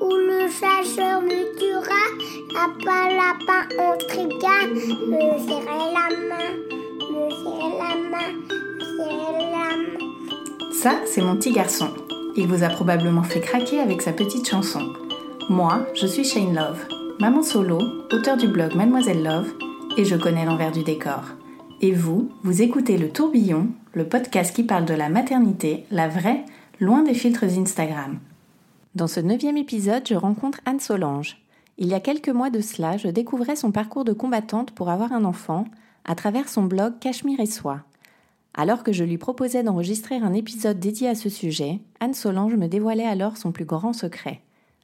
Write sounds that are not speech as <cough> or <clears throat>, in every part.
Ou le chasseur me tuera. Lapin, trigua. Me serrer la main, me serrer la main, serrer la main. Ça, c'est mon petit garçon. Il vous a probablement fait craquer avec sa petite chanson. Moi, je suis Shane Love, maman solo, auteur du blog Mademoiselle Love, et je connais l'envers du décor. Et vous, vous écoutez Le Tourbillon, le podcast qui parle de la maternité, la vraie, loin des filtres Instagram. Dans ce neuvième épisode, je rencontre Anne Solange. Il y a quelques mois de cela, je découvrais son parcours de combattante pour avoir un enfant à travers son blog Cachemire et Soie. Alors que je lui proposais d'enregistrer un épisode dédié à ce sujet, Anne Solange me dévoilait alors son plus grand secret.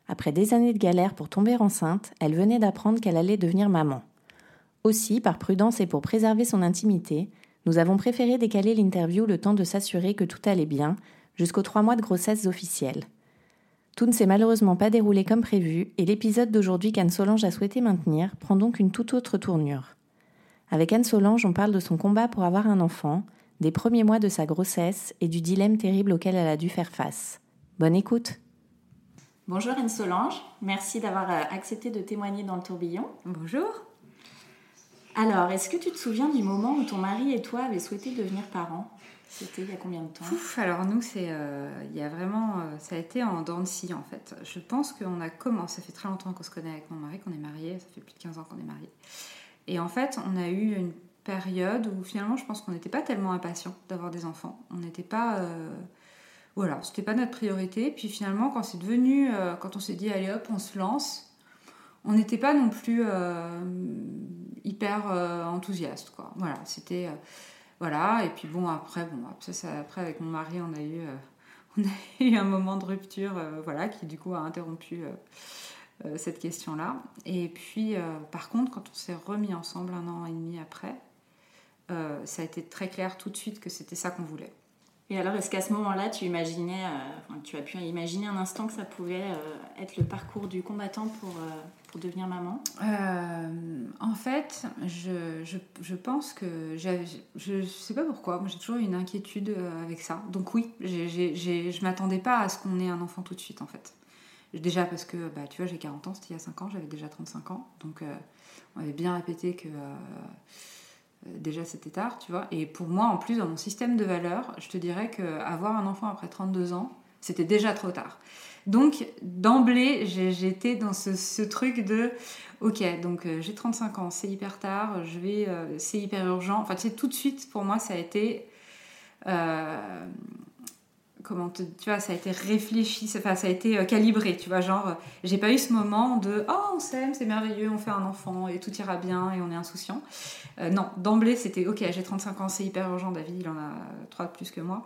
Après des années de galère pour tomber enceinte, elle venait d'apprendre qu'elle allait devenir maman. Aussi, par prudence et pour préserver son intimité, nous avons préféré décaler l'interview le temps de s'assurer que tout allait bien, jusqu'aux trois mois de grossesse officielle. Tout ne s'est malheureusement pas déroulé comme prévu, et l'épisode d'aujourd'hui qu'Anne Solange a souhaité maintenir prend donc une toute autre tournure. Avec Anne Solange, on parle de son combat pour avoir un enfant, des premiers mois de sa grossesse et du dilemme terrible auquel elle a dû faire face. Bonne écoute Bonjour Anne Solange, merci d'avoir euh, accepté de témoigner dans le tourbillon. Bonjour. Alors, est-ce que tu te souviens du moment où ton mari et toi avez souhaité devenir parents? C'était il y a combien de temps Ouf, alors nous, c'est, euh, il y a vraiment, euh, ça a été en dents de scie en fait. Je pense qu'on a commencé, ça fait très longtemps qu'on se connaît avec mon mari, qu'on est mariés, ça fait plus de 15 ans qu'on est mariés. Et en fait, on a eu une période où finalement, je pense qu'on n'était pas tellement impatient d'avoir des enfants. On n'était pas, euh, voilà, c'était pas notre priorité. Puis finalement, quand c'est devenu, quand on s'est dit allez hop, on se lance, on n'était pas non plus hyper enthousiaste, quoi. Voilà, c'était, voilà. Et puis bon, après, avec mon mari, on a eu, euh, <laughs> on a eu un moment de rupture, euh, voilà, qui du coup a interrompu. euh, cette question-là. Et puis, par contre, quand on s'est remis ensemble un an et demi après, ça a été très clair tout de suite que c'était ça qu'on voulait. Et alors, est-ce qu'à ce moment-là, tu imaginais, euh, tu as pu imaginer un instant que ça pouvait euh, être le parcours du combattant pour, euh, pour devenir maman? En fait, je, je, je pense que je ne sais pas pourquoi, j'ai toujours une inquiétude avec ça. Donc oui, je m'attendais pas à ce qu'on ait un enfant tout de suite en fait. Déjà parce que, bah, tu vois, j'ai 40 ans, c'était il y a 5 ans, j'avais déjà 35 ans. Donc on avait bien répété que déjà c'était tard, tu vois. Et pour moi, en plus, dans mon système de valeurs, je te dirais qu'avoir un enfant après 32 ans, c'était déjà trop tard. Donc, d'emblée, j'étais dans ce, truc de Ok, donc euh, j'ai 35 ans, c'est hyper tard, je vais, euh, c'est hyper urgent. Enfin, tu sais, tout de suite, pour moi, ça a été. euh, comment tu vois, ça a été réfléchi, enfin, ça a été euh, calibré, tu vois, genre, euh, j'ai pas eu ce moment de oh, on s'aime, c'est merveilleux, on fait un enfant et tout ira bien et on est insouciant. Euh, non, d'emblée, c'était ok, j'ai 35 ans, c'est hyper urgent, David, il en a 3 de plus que moi,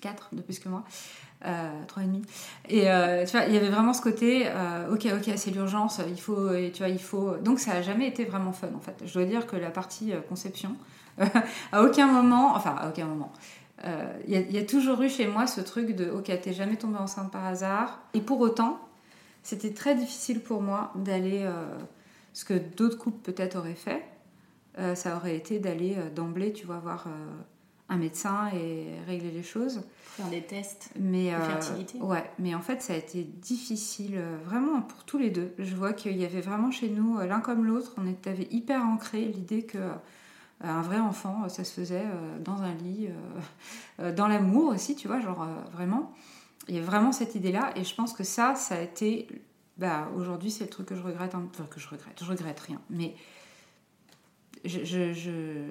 4 de plus que moi. Euh, et demi. Et tu vois, il y avait vraiment ce côté, ok, ok, c'est l'urgence, il faut, tu vois, il faut. Donc ça a jamais été vraiment fun en fait. Je dois dire que la partie conception, <laughs> à aucun moment, enfin à aucun moment, euh, il y, a- il y a toujours eu chez moi ce truc de, ok, t'es jamais tombée enceinte par hasard. Et pour autant, c'était très difficile pour moi d'aller, euh, ce que d'autres couples peut-être auraient fait, euh, ça aurait été d'aller euh, d'emblée, tu vois, voir euh, un médecin et régler les choses. Faire des tests Mais, De euh, fertilité. Ouais, mais en fait, ça a été difficile, euh, vraiment pour tous les deux. Je vois qu'il y avait vraiment chez nous, euh, l'un comme l'autre, on était avait hyper ancré l'idée que euh, un vrai enfant, euh, ça se faisait euh, dans un lit, euh, <laughs> euh, dans l'amour aussi, tu vois, genre euh, vraiment. Il y a vraiment cette idée-là, et je pense que ça, ça a été. Bah, aujourd'hui, c'est le truc que je regrette, enfin, que je regrette, je regrette rien, mais je, je-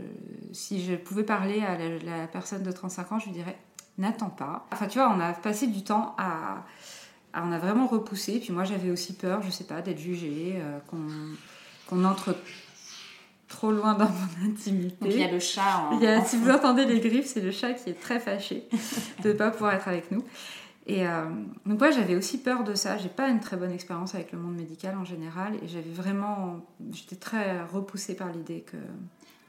si je pouvais parler à la, personne de 35 ans, je lui dirais n'attends pas. Enfin, tu vois, on a passé du temps à. on a vraiment repoussé. Puis moi, j'avais aussi peur, je sais pas, d'être jugée, euh, qu'on entre. Trop loin dans mon intimité. Donc il y a le chat en. Il y a- si vous entendez les griffes, c'est le chat qui est très fâché <laughs> de ne pas pouvoir être avec nous. Et euh, donc moi j'avais aussi peur de ça. J'ai pas une très bonne expérience avec le monde médical en général et j'avais vraiment, j'étais très repoussée par l'idée que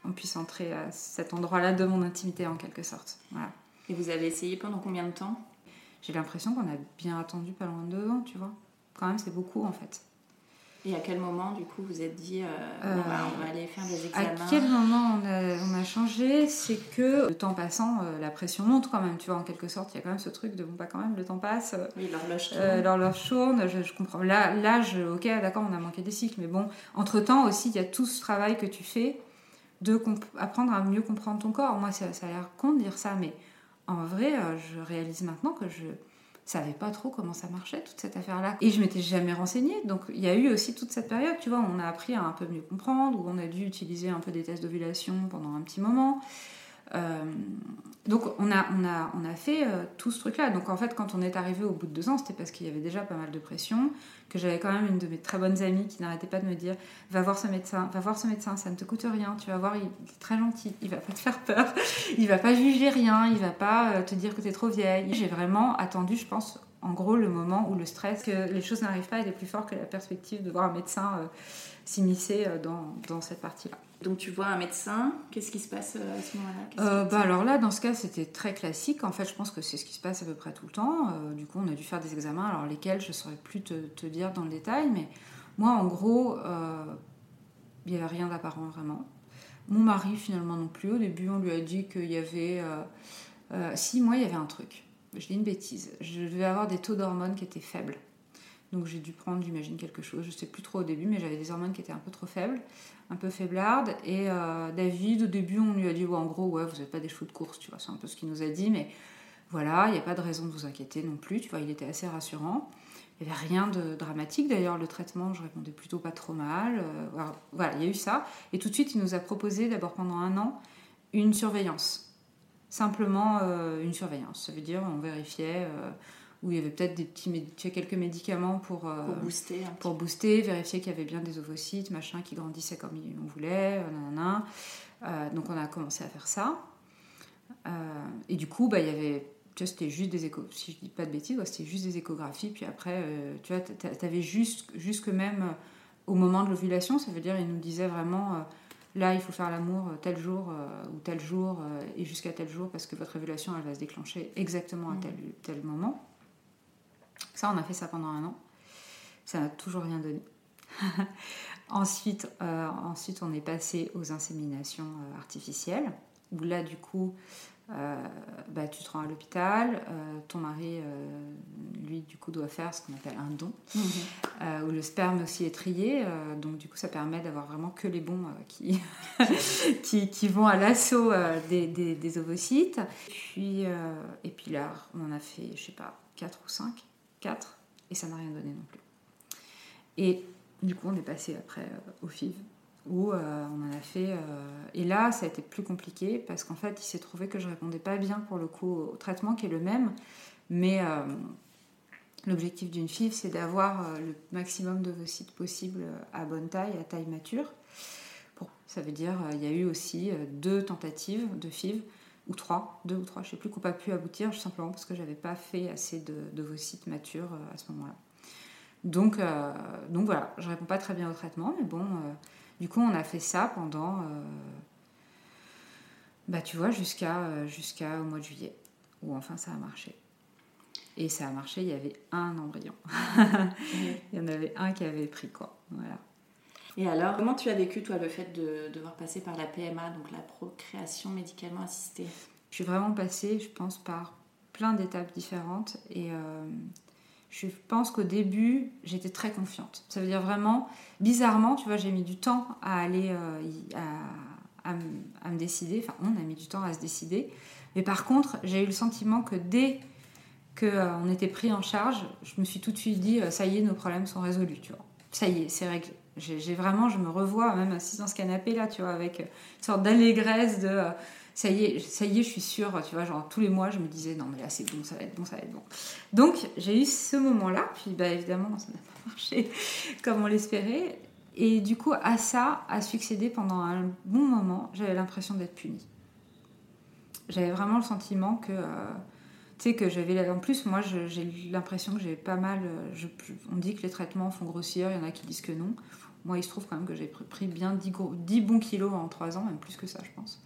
on puisse entrer à cet endroit-là de mon intimité en quelque sorte. Voilà. Et vous avez essayé pendant combien de temps? J'ai l'impression qu'on a bien attendu pas loin de deux ans, tu vois. Quand même c'est beaucoup en fait. Et à quel moment, du coup, vous êtes dit, euh, Euh, bon, bah, on va aller faire des À examens quel moment on a, on a changé? C'est que le temps passant, euh, la pression monte quand même, tu vois, en quelque sorte. Il y a quand même ce truc de bon, bah quand même, le temps passe. euh, Oui, l'horloge tourne. Euh, l'horloge tourne, je, je comprends. Là, là je, ok, d'accord, on a manqué des cycles, mais bon, entre-temps aussi, il y a tout ce travail que tu fais de apprendre à mieux comprendre ton corps. Moi, ça, ça a l'air con de dire ça, mais en vrai, euh, je réalise maintenant que je savais pas trop comment ça marchait, toute cette affaire-là. Et je m'étais jamais renseignée. Donc, il y a eu aussi toute cette période, tu vois, où on a appris à un peu mieux comprendre, où on a dû utiliser un peu des tests d'ovulation pendant un petit moment. Euh, donc on a, on a, on a fait euh, tout ce truc-là. Donc en fait, quand on est arrivé au bout de deux ans, c'était parce qu'il y avait déjà pas mal de pression, que j'avais quand même une de mes très bonnes amies qui n'arrêtait pas de me dire va voir ce médecin, va voir ce médecin, ça ne te coûte rien, tu vas voir, il est très gentil, il va pas te faire peur, <laughs> il va pas juger rien, il va pas euh, te dire que tu es trop vieille. J'ai vraiment attendu, je pense, en gros, le moment où le stress, que les choses n'arrivent pas, était plus fort que la perspective de voir un médecin euh, s'immiscer euh, dans, dans cette partie-là. Donc tu vois un médecin, qu'est-ce qui se passe euh, à ce moment-là? Bah alors là, dans ce cas, c'était très classique. En fait, je pense que c'est ce qui se passe à peu près tout le temps. Du coup, on a dû faire des examens, alors lesquels je ne saurais plus te, te dire dans le détail, mais moi, en gros, il n'y avait rien d'apparent vraiment. Mon mari, finalement, non plus. Au début, on lui a dit qu'il y avait... euh, si, moi, il y avait un truc. Je dis une bêtise. Je devais avoir des taux d'hormones qui étaient faibles. Donc j'ai dû prendre, j'imagine, quelque chose. Je ne sais plus trop au début, mais j'avais des hormones qui étaient un peu trop faibles, un peu faiblardes. Et euh, David, au début, on lui a dit, en gros, ouais, vous n'avez pas des cheveux de course, tu vois, c'est un peu ce qu'il nous a dit, mais voilà, il n'y a pas de raison de vous inquiéter non plus, tu vois, il était assez rassurant. Il n'y avait rien de dramatique, d'ailleurs, le traitement, je répondais plutôt pas trop mal. Euh, voilà, il y a eu ça. Et tout de suite, il nous a proposé, d'abord pendant un an, une surveillance. Simplement euh, une surveillance. Ça veut dire, on vérifiait euh, où il y avait peut-être des petits, quelques médicaments pour, euh, Pour booster pour booster, vérifier qu'il y avait bien des ovocytes, machin, qui grandissaient comme on voulait, nanana. Donc on a commencé à faire ça. Et du coup, bah, il y avait, tu vois, c'était juste des échos, si je dis pas de bêtises, ouais, c'était juste des échographies. Puis après, tu vois, tu avais juste, jusque même au moment de l'ovulation, ça veut dire, il nous disait vraiment, là, il faut faire l'amour euh, tel jour euh, ou tel jour euh, et jusqu'à tel jour parce que votre ovulation, elle va se déclencher exactement à Mm. tel, tel moment. Ça, on a fait ça pendant un an. Ça n'a toujours rien donné. <laughs> ensuite, euh, ensuite, on est passé aux inséminations artificielles, où là, du coup, bah, tu te rends à l'hôpital, euh, ton mari, euh, lui, du coup, doit faire ce qu'on appelle un don, Mhm. euh, où le sperme aussi est trié, euh, donc du coup, ça permet d'avoir vraiment que les bons euh, qui, <laughs> qui, qui vont à l'assaut euh, des, des, des ovocytes. Puis, euh, et puis là, on en a fait, je sais pas, 4 ou 5, 4, et ça n'a rien donné non plus. Et du coup, on est passé après euh, au FIV, où euh, on en a fait. euh, et là, ça a été plus compliqué parce qu'en fait, il s'est trouvé que je répondais pas bien pour le coup au traitement qui est le même, mais euh, l'objectif d'une FIV, c'est d'avoir le maximum d'ovocytes possible à bonne taille, à taille mature. Bon, ça veut dire il y a eu aussi deux tentatives de FIV ou trois, deux ou trois, je sais plus, qui n'ont pas pu aboutir, simplement parce que j'avais pas fait assez de- d'ovocytes matures à ce moment-là. Donc, donc voilà, je réponds pas très bien au traitement, mais bon, du coup, on a fait ça pendant, euh, bah tu vois, jusqu'à euh, jusqu'à au mois de juillet, où enfin ça a marché. Et ça a marché, il y avait un embryon. <laughs> il y en avait un qui avait pris, quoi. Voilà. Et alors, comment tu as vécu, toi, le fait de devoir passer par la PMA, donc la procréation médicalement assistée? Je suis vraiment passée, je pense, par plein d'étapes différentes. Et euh, je pense qu'au début, j'étais très confiante. Ça veut dire vraiment, bizarrement, tu vois, j'ai mis du temps à aller euh, à, me- décider. Enfin, on a mis du temps à se décider. Mais par contre, j'ai eu le sentiment que dès qu'on était pris en charge, je me suis tout de suite dit, euh, ça y est, nos problèmes sont résolus, tu vois. Ça y est, c'est réglé. J'ai vraiment, je me revois même assise dans ce canapé là, tu vois, avec une sorte d'allégresse de euh, ça y est, ça y est, je suis sûre, tu vois, genre tous les mois, je me disais non mais là c'est bon, ça va être bon, ça va être bon. Donc j'ai eu ce moment-là, puis bah évidemment ça n'a <laughs> pas marché comme on l'espérait, Et du coup, à ça a succédé pendant un bon moment, j'avais l'impression d'être punie. J'avais vraiment le sentiment que, euh, tu sais, que j'avais. En plus, moi, j'ai l'impression que j'ai pas mal. euh, on dit que les traitements font grossir, il y en a qui disent que non. Moi, il se trouve quand même que j'ai pr- pris bien 10, gros- 10 bons kilos en 3 ans, même plus que ça, je pense.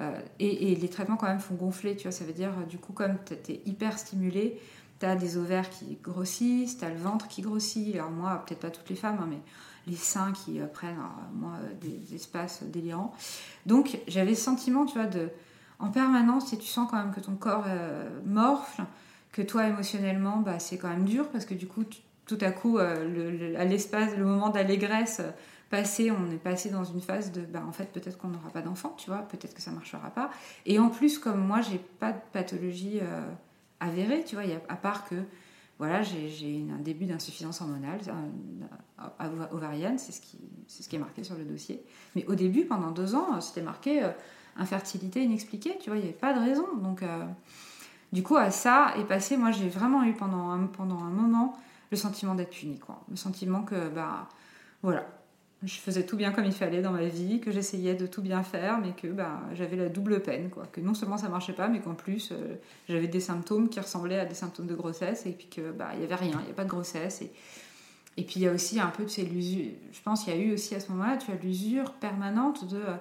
Euh, et, les traitements, quand même, font gonfler, tu vois. Ça veut dire, euh, du coup, comme tu es hyper stimulé, tu as des ovaires qui grossissent, tu as le ventre qui grossit. Alors, moi, peut-être pas toutes les femmes, hein, mais les seins qui euh, prennent, moi, des, espaces délirants. Donc, j'avais ce sentiment, tu vois, de, en permanence, et tu sens quand même que ton corps euh, morfle, que toi, émotionnellement, bah, c'est quand même dur, parce que du coup, tout à coup, euh, le- le- l'espace, le moment d'allégresse passé, on est passé dans une phase de, bah, en fait, peut-être qu'on n'aura pas d'enfant, tu vois, peut-être que ça marchera pas. Et en plus, comme moi, j'ai pas de pathologie euh, avérée, tu vois, à part que, voilà, j'ai un début d'insuffisance hormonale ovarienne, c'est ce, qui, est marqué sur le dossier. Mais au début, pendant deux ans, euh, c'était marqué euh, infertilité inexpliquée, tu vois, il n'y avait pas de raison. Donc, du coup, à ça est passé, moi, j'ai vraiment eu pendant un, pendant un moment le sentiment d'être punie, quoi. Le sentiment que, bah, voilà, je faisais tout bien comme il fallait dans ma vie, que j'essayais de tout bien faire, mais que bah, j'avais la double peine, quoi. Que non seulement ça marchait pas, mais qu'en plus, euh, j'avais des symptômes qui ressemblaient à des symptômes de grossesse, et puis que, bah, il n'y avait rien, il n'y a pas de grossesse, et et puis il y a aussi un peu de ces l'usure. Je pense qu'il y a eu aussi à ce moment-là, tu as l'usure permanente de. euh,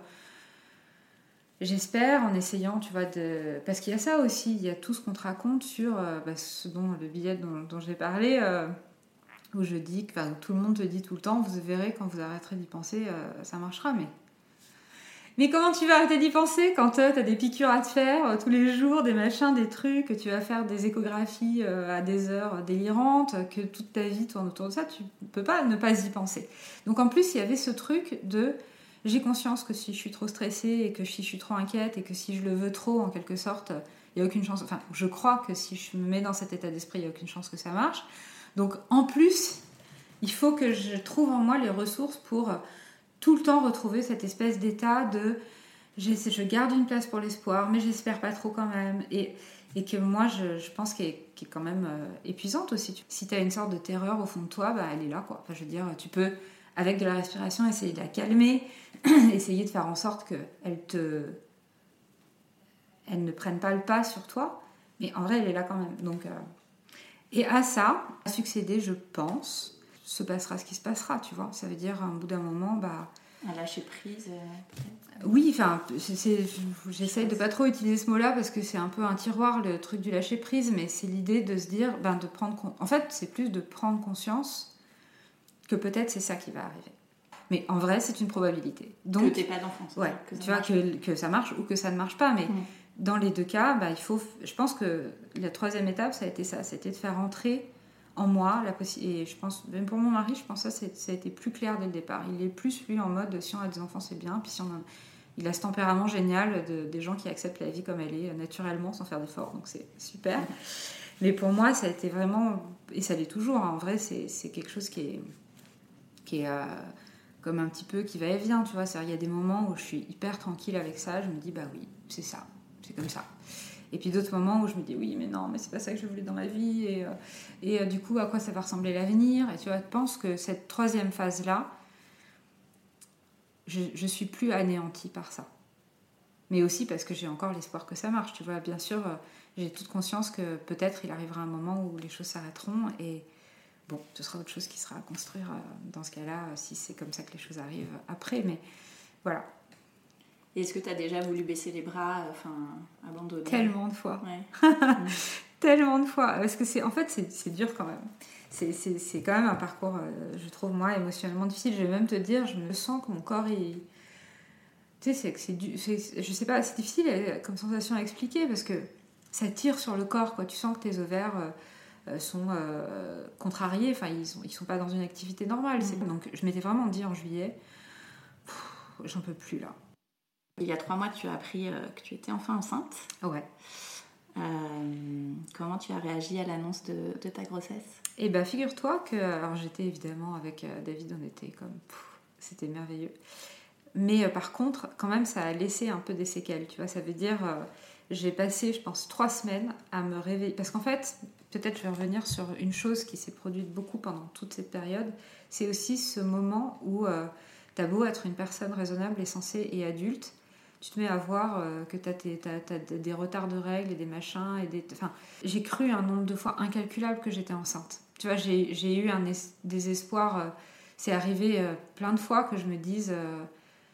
J'espère en essayant, tu vois, de. Parce qu'il y a ça aussi, il y a tout ce qu'on te raconte sur euh, bah, ce dont le billet dont, j'ai parlé, où je dis que enfin, tout le monde te dit tout le temps, vous verrez quand vous arrêterez d'y penser, euh, ça marchera, mais. Mais comment tu vas arrêter d'y penser quand tu as des piqûres à te faire euh, tous les jours, des machins, des trucs, que tu vas faire des échographies euh, à des heures délirantes, que toute ta vie tourne autour de ça, tu peux pas ne pas y penser. Donc en plus, il y avait ce truc de j'ai conscience que si je suis trop stressée et que si je suis trop inquiète et que si je le veux trop, en quelque sorte, il n'y a aucune chance. Enfin, je crois que si je me mets dans cet état d'esprit, il n'y a aucune chance que ça marche. Donc en plus, il faut que je trouve en moi les ressources pour tout le temps retrouver cette espèce d'état de je garde une place pour l'espoir, mais j'espère pas trop quand même. Et, que moi, je, pense qu'elle est, quand même euh, épuisante aussi. Si tu as une sorte de terreur au fond de toi, bah, elle est là. Quoi. Enfin, je veux dire, tu peux, avec de la respiration, essayer de la calmer, <clears throat> essayer de faire en sorte qu'elle te... Elle ne prenne pas le pas sur toi, mais en vrai, elle est là quand même. Donc, euh, Et à ça, à succéder, je pense, se passera ce qui se passera, tu vois. Ça veut dire, à un bout d'un moment, bah... À lâcher prise. euh, Oui, enfin, j'essaye de pas trop utiliser ce mot-là parce que c'est un peu un tiroir, le truc du lâcher prise, mais c'est l'idée de se dire, ben, de prendre. con- En fait, c'est plus de prendre conscience que peut-être c'est ça qui va arriver. Mais en vrai, c'est une probabilité. Donc, que t'aies pas d'enfant. c'est Ouais, que tu vois, que, que ça marche ou que ça ne marche pas. Mais Mm. Dans les deux cas, bah, il faut. Je pense que la troisième étape, ça a été ça. C'était de faire entrer en moi la possibilité. Et je pense, même pour mon mari, je pense que ça, ça a été plus clair dès le départ. Il est plus, lui, en mode si on a des enfants, c'est bien. Puis si on Il a ce tempérament génial de, des gens qui acceptent la vie comme elle est, naturellement, sans faire d'efforts. Donc c'est super. Mais pour moi, ça a été vraiment. Et ça l'est toujours. hein. En vrai, c'est quelque chose qui est. Qui est euh, comme un petit peu qui va et vient, tu vois. Il y a des moments où je suis hyper tranquille avec ça, je me dis, bah oui, c'est ça, comme ça. Et puis d'autres moments où je me dis, oui, mais non, mais c'est pas ça que je voulais dans ma vie, et, euh, et euh, du coup, à quoi ça va ressembler l'avenir? Et tu vois, je pense que cette troisième phase-là, je, je suis plus anéantie par ça. Mais aussi parce que j'ai encore l'espoir que ça marche, tu vois. Bien sûr, euh, j'ai toute conscience que peut-être il arrivera un moment où les choses s'arrêteront, et bon, ce sera autre chose qui sera à construire dans ce cas-là, si c'est comme ça que les choses arrivent après. Mais voilà, Et Est-ce que tu as déjà voulu baisser les bras, euh, enfin, abandonner? Tellement de fois. Ouais. <laughs> tellement de fois. Parce que c'est en fait c'est dur quand même. C'est c'est- c'est quand même un parcours euh, je trouve moi émotionnellement difficile. Je vais même te dire je me sens que mon corps il tu sais c'est du je sais pas c'est difficile euh, comme sensation à expliquer parce que ça tire sur le corps quoi. Tu sens que tes ovaires euh, sont euh, contrariés. Enfin ils sont ils sont pas dans une activité normale. C'est- donc je m'étais vraiment dit en juillet j'en peux plus là Il y a trois mois, tu as appris euh, que tu étais enfin enceinte. ouais Euh, comment tu as réagi à l'annonce de, de ta grossesse? Et ben figure-toi que alors j'étais évidemment avec euh, David, on était comme pff, c'était merveilleux. Mais euh, par contre, quand même, ça a laissé un peu des séquelles. Tu vois, ça veut dire euh, j'ai passé, je pense, trois semaines à me réveiller. Parce qu'en fait, peut-être je vais revenir sur une chose qui s'est produite beaucoup pendant toute cette période. C'est aussi ce moment où euh, tu as beau être une personne raisonnable et sensée et adulte, tu te mets à voir euh, que tu as, des retards de règles et des machins. Et des, enfin, j'ai cru un nombre de fois incalculable que j'étais enceinte. Tu vois, j'ai eu un désespoir. Euh, c'est arrivé euh, plein de fois que je me dise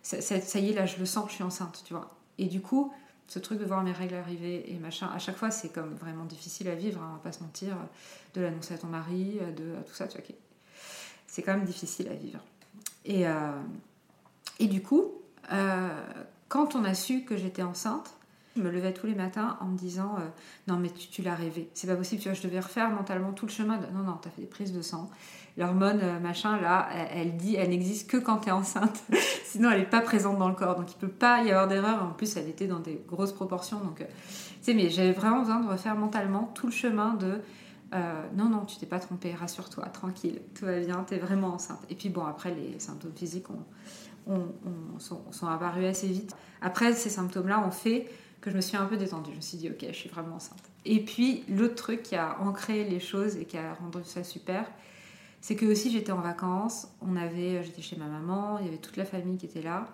ça, y est, là, je le sens, je suis enceinte. Tu vois. Et du coup, ce truc de voir mes règles arriver et machin, à chaque fois, c'est comme vraiment difficile à vivre, hein, va pas se mentir, de l'annoncer à ton mari, de tout ça, tu vois. C'est quand même difficile à vivre. Et, et du coup, quand on a su que j'étais enceinte, je me levais tous les matins en me disant euh, non mais tu, l'as rêvé, c'est pas possible, tu vois, je devais refaire mentalement tout le chemin. De, non non, t'as fait des prises de sang, l'hormone euh, machin là, elle, dit, elle n'existe que quand t'es enceinte, <laughs> sinon elle est pas présente dans le corps, donc il peut pas y avoir d'erreur. En plus, elle était dans des grosses proportions, donc euh, tu sais, mais j'avais vraiment besoin de refaire mentalement tout le chemin de non non, tu t'es pas trompée, rassure-toi, tranquille, tout va bien, t'es vraiment enceinte. Et puis bon, après les symptômes physiques ont sont, apparus assez vite. Après, ces symptômes-là ont fait que je me suis un peu détendue. Je me suis dit, ok, je suis vraiment enceinte. Et puis, l'autre truc qui a ancré les choses et qui a rendu ça super, c'est que aussi j'étais en vacances. On avait, j'étais chez ma maman, il y avait toute la famille qui était là.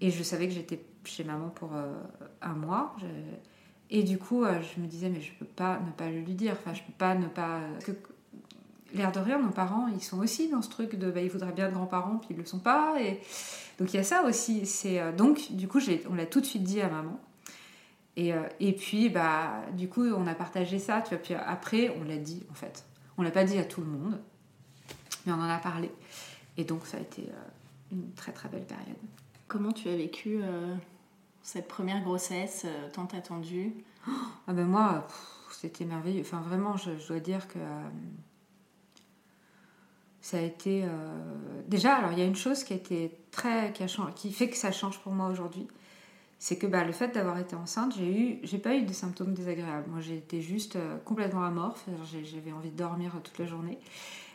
Et je savais que j'étais chez maman pour euh, un mois. Et du coup, euh, je me disais, mais je peux pas ne pas lui dire. Enfin, je peux pas ne pas l'air de rien, nos parents, ils sont aussi dans ce truc de bah, ils voudraient bien de grands-parents, puis ils le sont pas. Et... Donc il y a ça aussi. C'est euh, Donc, du coup, on l'a tout de suite dit à maman. Et, euh, et, puis, bah, du coup, on a partagé ça. Tu vois, puis après, on l'a dit, en fait. On l'a pas dit à tout le monde, mais on en a parlé. Et donc, ça a été euh, une très très belle période. Comment tu as vécu cette première grossesse tant attendue? Ah ben Moi, c'était merveilleux. Enfin, vraiment, je, je dois dire que ça a été euh, déjà alors il y a une chose qui a été très qui, a qui fait que ça change pour moi aujourd'hui. C'est que bah, le fait d'avoir été enceinte j'ai eu j'ai pas eu de symptômes désagréables. Moi j'ai été juste euh, complètement amorphe. J'avais envie de dormir toute la journée.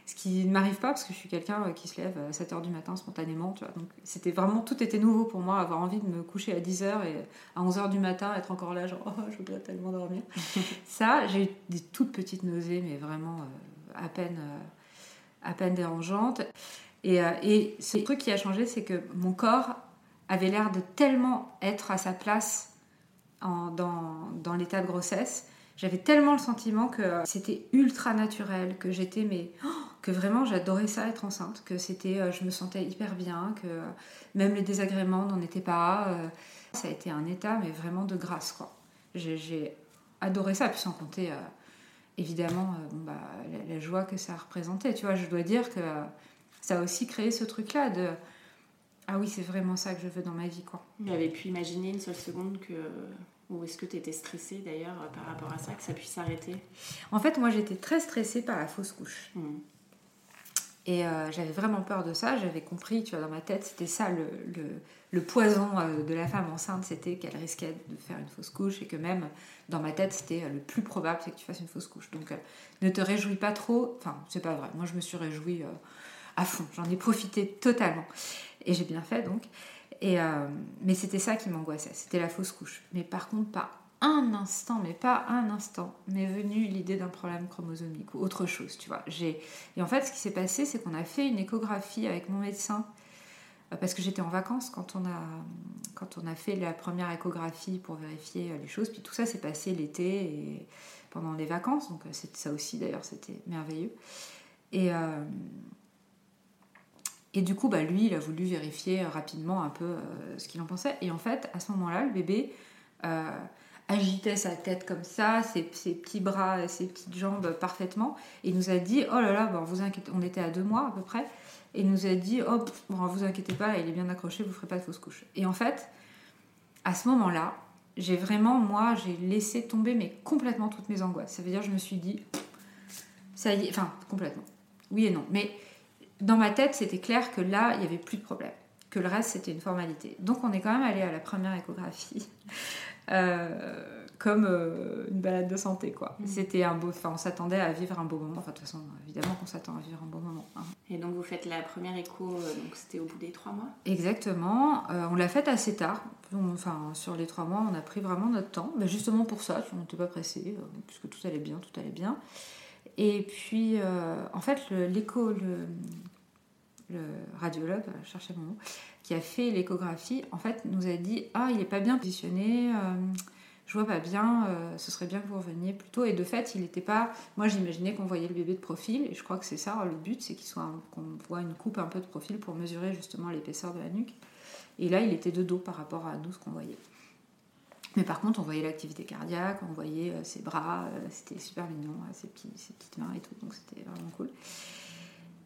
Ce qui ne m'arrive pas parce que je suis quelqu'un euh, qui se lève à 7h du matin spontanément tu vois. Donc c'était vraiment tout était nouveau pour moi avoir envie de me coucher à 10h et à 11h du matin être encore là genre oh je voudrais tellement dormir. <laughs> Ça j'ai eu des toutes petites nausées mais vraiment à peine à peine dérangeante. Et, euh, et ce truc qui a changé, c'est que mon corps avait l'air de tellement être à sa place dans, dans l'état de grossesse. J'avais tellement le sentiment que c'était ultra naturel, que j'étais, mais oh, que vraiment j'adorais ça être enceinte, que c'était, euh, je me sentais hyper bien, que même les désagréments n'en étaient pas. Euh, ça a été un état, mais vraiment de grâce, quoi. J'ai adoré ça, puis sans compter évidemment euh, bah, la, joie que ça représentait. Tu vois, je dois dire que ça a aussi créé ce truc-là de ah oui, c'est vraiment ça que je veux dans ma vie. quoi. Tu avais pu imaginer une seule seconde que. Ou est-ce que tu étais stressée d'ailleurs par rapport à ça, que ça puisse s'arrêter En fait, moi j'étais très stressée par la fausse couche. Mmh. Et euh, j'avais vraiment peur de ça. J'avais compris, tu vois, dans ma tête, c'était ça le, poison euh, de la femme enceinte, c'était qu'elle risquait de faire une fausse couche et que même dans ma tête, c'était euh, le plus probable, c'est que tu fasses une fausse couche. Donc ne te réjouis pas trop. Enfin, c'est pas vrai. Moi, je me suis réjouie à fond. J'en ai profité totalement. Et j'ai bien fait donc. Et, mais c'était ça qui m'angoissait. C'était la fausse couche. Mais par contre, pas un instant, mais pas un instant, m'est venue l'idée d'un problème chromosomique ou autre chose, tu vois. Et en fait, ce qui s'est passé, c'est qu'on a fait une échographie avec mon médecin, euh, parce que j'étais en vacances quand on, a, quand on a fait la première échographie pour vérifier euh, les choses. Puis tout ça s'est passé l'été et pendant les vacances, donc euh, ça aussi d'ailleurs, c'était merveilleux. Et, et du coup, bah, lui, il a voulu vérifier rapidement un peu ce qu'il en pensait. Et en fait, à ce moment-là, le bébé agitait sa tête comme ça, ses, petits bras, ses petites jambes parfaitement, et nous a dit Oh là là, on était à deux mois à peu près, et nous a dit Oh, bon, vous inquiétez pas, il est bien accroché, vous ferez pas de fausse couche. Et en fait, à ce moment-là, j'ai vraiment, moi, j'ai laissé tomber mais complètement toutes mes angoisses. Ça veut dire, je me suis dit Ça y est, enfin, complètement. Oui et non. Mais dans ma tête, c'était clair que là, il n'y avait plus de problème. Que le reste, c'était une formalité. Donc, on est quand même allé à la première échographie. Euh, comme euh, une balade de santé, quoi. Mm. C'était un beau... Enfin, on s'attendait à vivre un beau moment. Enfin, de toute façon, évidemment qu'on s'attend à vivre un beau moment. Hein. Et donc, vous faites la première écho, donc c'était au bout des trois mois? Exactement. on l'a faite assez tard. Enfin, sur les trois mois, on a pris vraiment notre temps. Justement pour ça, on n'était pas pressé, puisque tout allait bien, tout allait bien. Et puis, en fait, l'écho, le, le radiologue, chercher mon mot, qui a fait l'échographie, en fait, nous a dit Ah, il n'est pas bien positionné, euh, je vois pas bien, euh, ce serait bien que vous reveniez plus tôt. Et de fait, il n'était pas. Moi, j'imaginais qu'on voyait le bébé de profil, et je crois que c'est ça le but, c'est qu'il qu'on voit une coupe un peu de profil pour mesurer justement l'épaisseur de la nuque. Et là, il était de dos par rapport à nous, ce qu'on voyait. Mais par contre, on voyait l'activité cardiaque, on voyait euh, ses bras, c'était super mignon, ses petites mains et tout, donc c'était vraiment cool.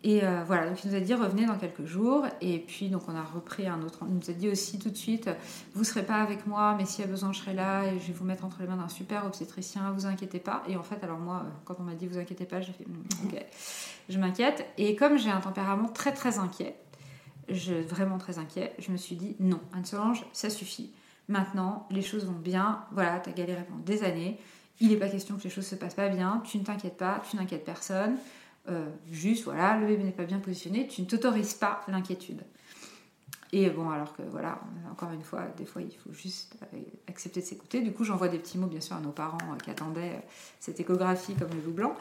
Et euh, voilà, donc il nous a dit revenez dans quelques jours. Et puis donc on a repris un autre. Il nous a dit aussi tout de suite vous serez pas avec moi, mais s'il y a besoin je serai là et je vais vous mettre entre les mains d'un super obstétricien. Vous inquiétez pas. Et en fait alors moi quand on m'a dit vous inquiétez pas, j'ai fait hmm, ok, je m'inquiète. Et comme j'ai un tempérament très très inquiet, vraiment très inquiet, je me suis dit non Anne Solange ça suffit. Maintenant les choses vont bien. Voilà, tu as galéré pendant des années. Il n'est pas question que les choses se passent pas bien. Tu ne t'inquiètes pas, tu n'inquiètes personne. Euh, juste, voilà, le bébé n'est pas bien positionné, tu ne t'autorises pas l'inquiétude. Et bon, alors que voilà, encore une fois, des fois il faut juste accepter de s'écouter. Du coup, j'envoie des petits mots, bien sûr, à nos parents euh, qui attendaient euh, cette échographie comme le loup blanc,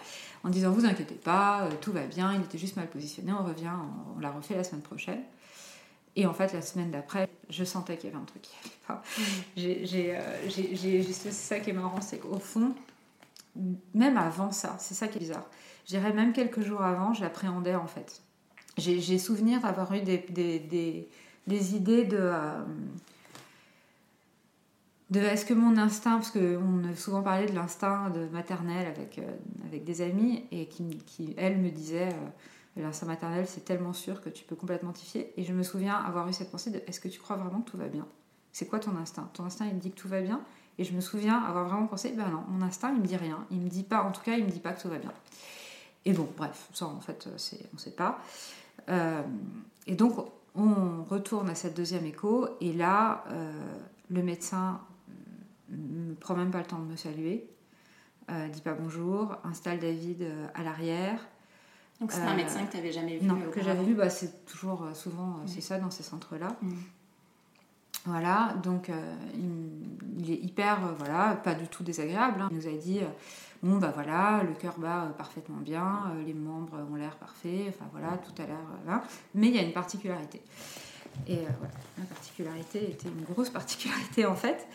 en disant Vous inquiétez pas, tout va bien, il était juste mal positionné, on revient, on, l'a refait la semaine prochaine. Et en fait, la semaine d'après, je sentais qu'il y avait un truc qui n'allait pas. Mmh. J'ai, c'est ça qui est marrant, c'est qu'au fond, même avant ça, c'est ça qui est bizarre je dirais même quelques jours avant, j'appréhendais en fait. J'ai souvenir d'avoir eu des, idées de... Euh, de est-ce que mon instinct, parce qu'on a souvent parlé de l'instinct maternel avec, euh, avec des amis, et qui, qui me disait, euh, l'instinct maternel, c'est tellement sûr que tu peux complètement t'y fier. Et je me souviens avoir eu cette pensée de, est-ce que tu crois vraiment que tout va bien? C'est quoi ton instinct? Ton instinct, il dit que tout va bien Et je me souviens avoir vraiment pensé, ben non, mon instinct, il me dit rien. Il me dit pas, en tout cas, il me dit pas que tout va bien. Et bon, bref, ça en fait, on ne sait pas. Euh, et donc, on retourne à cette deuxième écho, et là, euh, le médecin ne prend même pas le temps de me saluer, euh, dit pas bonjour, installe David euh, à l'arrière. Donc c'est un médecin que tu n'avais jamais vu Non, que j'avais vu, bah, c'est toujours souvent, c'est ça dans ces centres-là. Mm. Voilà, donc il, est hyper, voilà, pas du tout désagréable. Hein. Il nous a dit, bon bah voilà, le cœur bat euh, parfaitement bien, euh, les membres ont l'air parfaits, enfin voilà, tout a l'air. Euh, mais il y a une particularité. Et voilà, la particularité était une grosse <laughs> particularité en fait.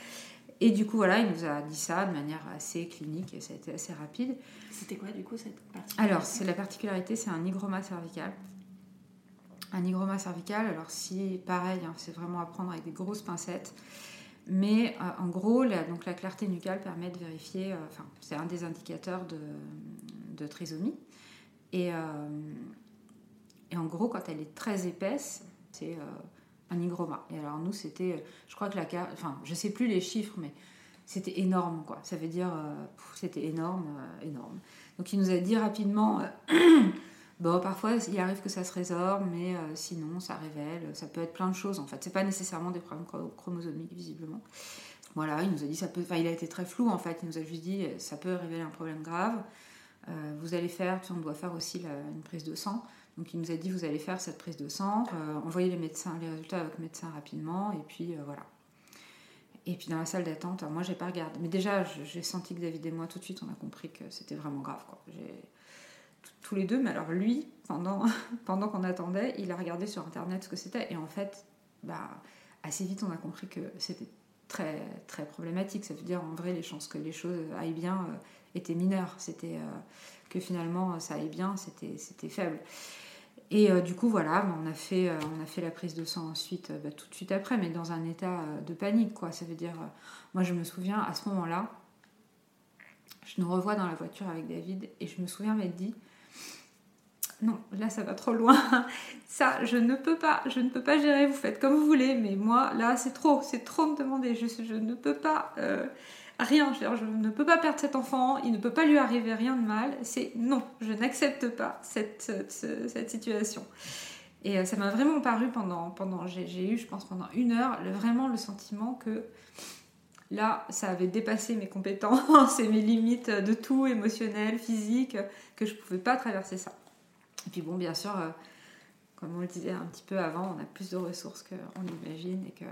Et du coup, voilà, il nous a dit ça de manière assez clinique et ça a été assez rapide. C'était quoi du coup cette particularité? Alors, c'est la particularité, c'est un hygroma cervical. Un hygroma cervical, alors si, pareil, hein, c'est vraiment à prendre avec des grosses pincettes. Mais euh, en gros, la, donc la clarté nucale permet de vérifier, euh, enfin, c'est un des indicateurs de, trisomie. Et, euh, et, en gros, quand elle est très épaisse, c'est un hygroma. Et alors, nous, c'était, je crois que la carte, enfin, je sais plus les chiffres, mais c'était énorme, quoi. Ça veut dire, c'était énorme, énorme. Donc, il nous a dit rapidement. <clears throat> Bon, parfois, il arrive que ça se résorbe, mais euh, sinon, ça révèle. Ça peut être plein de choses, en fait. C'est pas nécessairement des problèmes chromosomiques, visiblement. Voilà, il nous a dit, ça peut... Enfin, il a été très flou, en fait. Il nous a juste dit, ça peut révéler un problème grave. Euh, vous allez faire, on doit faire aussi une prise de sang. Donc, il nous a dit, vous allez faire cette prise de sang, euh, envoyer les, médecins, les résultats avec le médecin rapidement, et puis voilà. Et puis dans la salle d'attente, moi j'ai pas regardé. Mais déjà, j'ai senti que David et moi, tout de suite, on a compris que c'était vraiment grave. Quoi. Tous les deux, mais alors lui, pendant, <laughs> pendant qu'on attendait, il a regardé sur internet ce que c'était, et en fait, bah, assez vite on a compris que c'était très, très problématique. Ça veut dire en vrai, les chances que les choses aillent bien euh, étaient mineures. C'était euh, que finalement ça aille bien, c'était, c'était faible. Et euh, du coup, voilà, bah, on, a fait, on a fait la prise de sang ensuite, bah, tout de suite après, mais dans un état de panique, quoi. Ça veut dire, moi je me souviens, à ce moment-là, je nous revois dans la voiture avec David, et je me souviens m'être dit, non, là ça va trop loin. <laughs> Ça, je ne peux pas, je ne peux pas gérer. Vous faites comme vous voulez, mais moi, là, c'est trop, c'est trop me demander. Je, ne peux pas euh, rien. Je, ne peux pas perdre cet enfant. Il ne peut pas lui arriver rien de mal. C'est non, je n'accepte pas cette, cette, situation. Et euh, ça m'a vraiment paru pendant, pendant j'ai eu, je pense, pendant une heure, vraiment le sentiment que Là, ça avait dépassé mes compétences <laughs> et mes limites de tout, émotionnel, physique, que je ne pouvais pas traverser ça. Et puis bon, bien sûr, euh, comme on le disait un petit peu avant, on a plus de ressources qu'on imagine et que,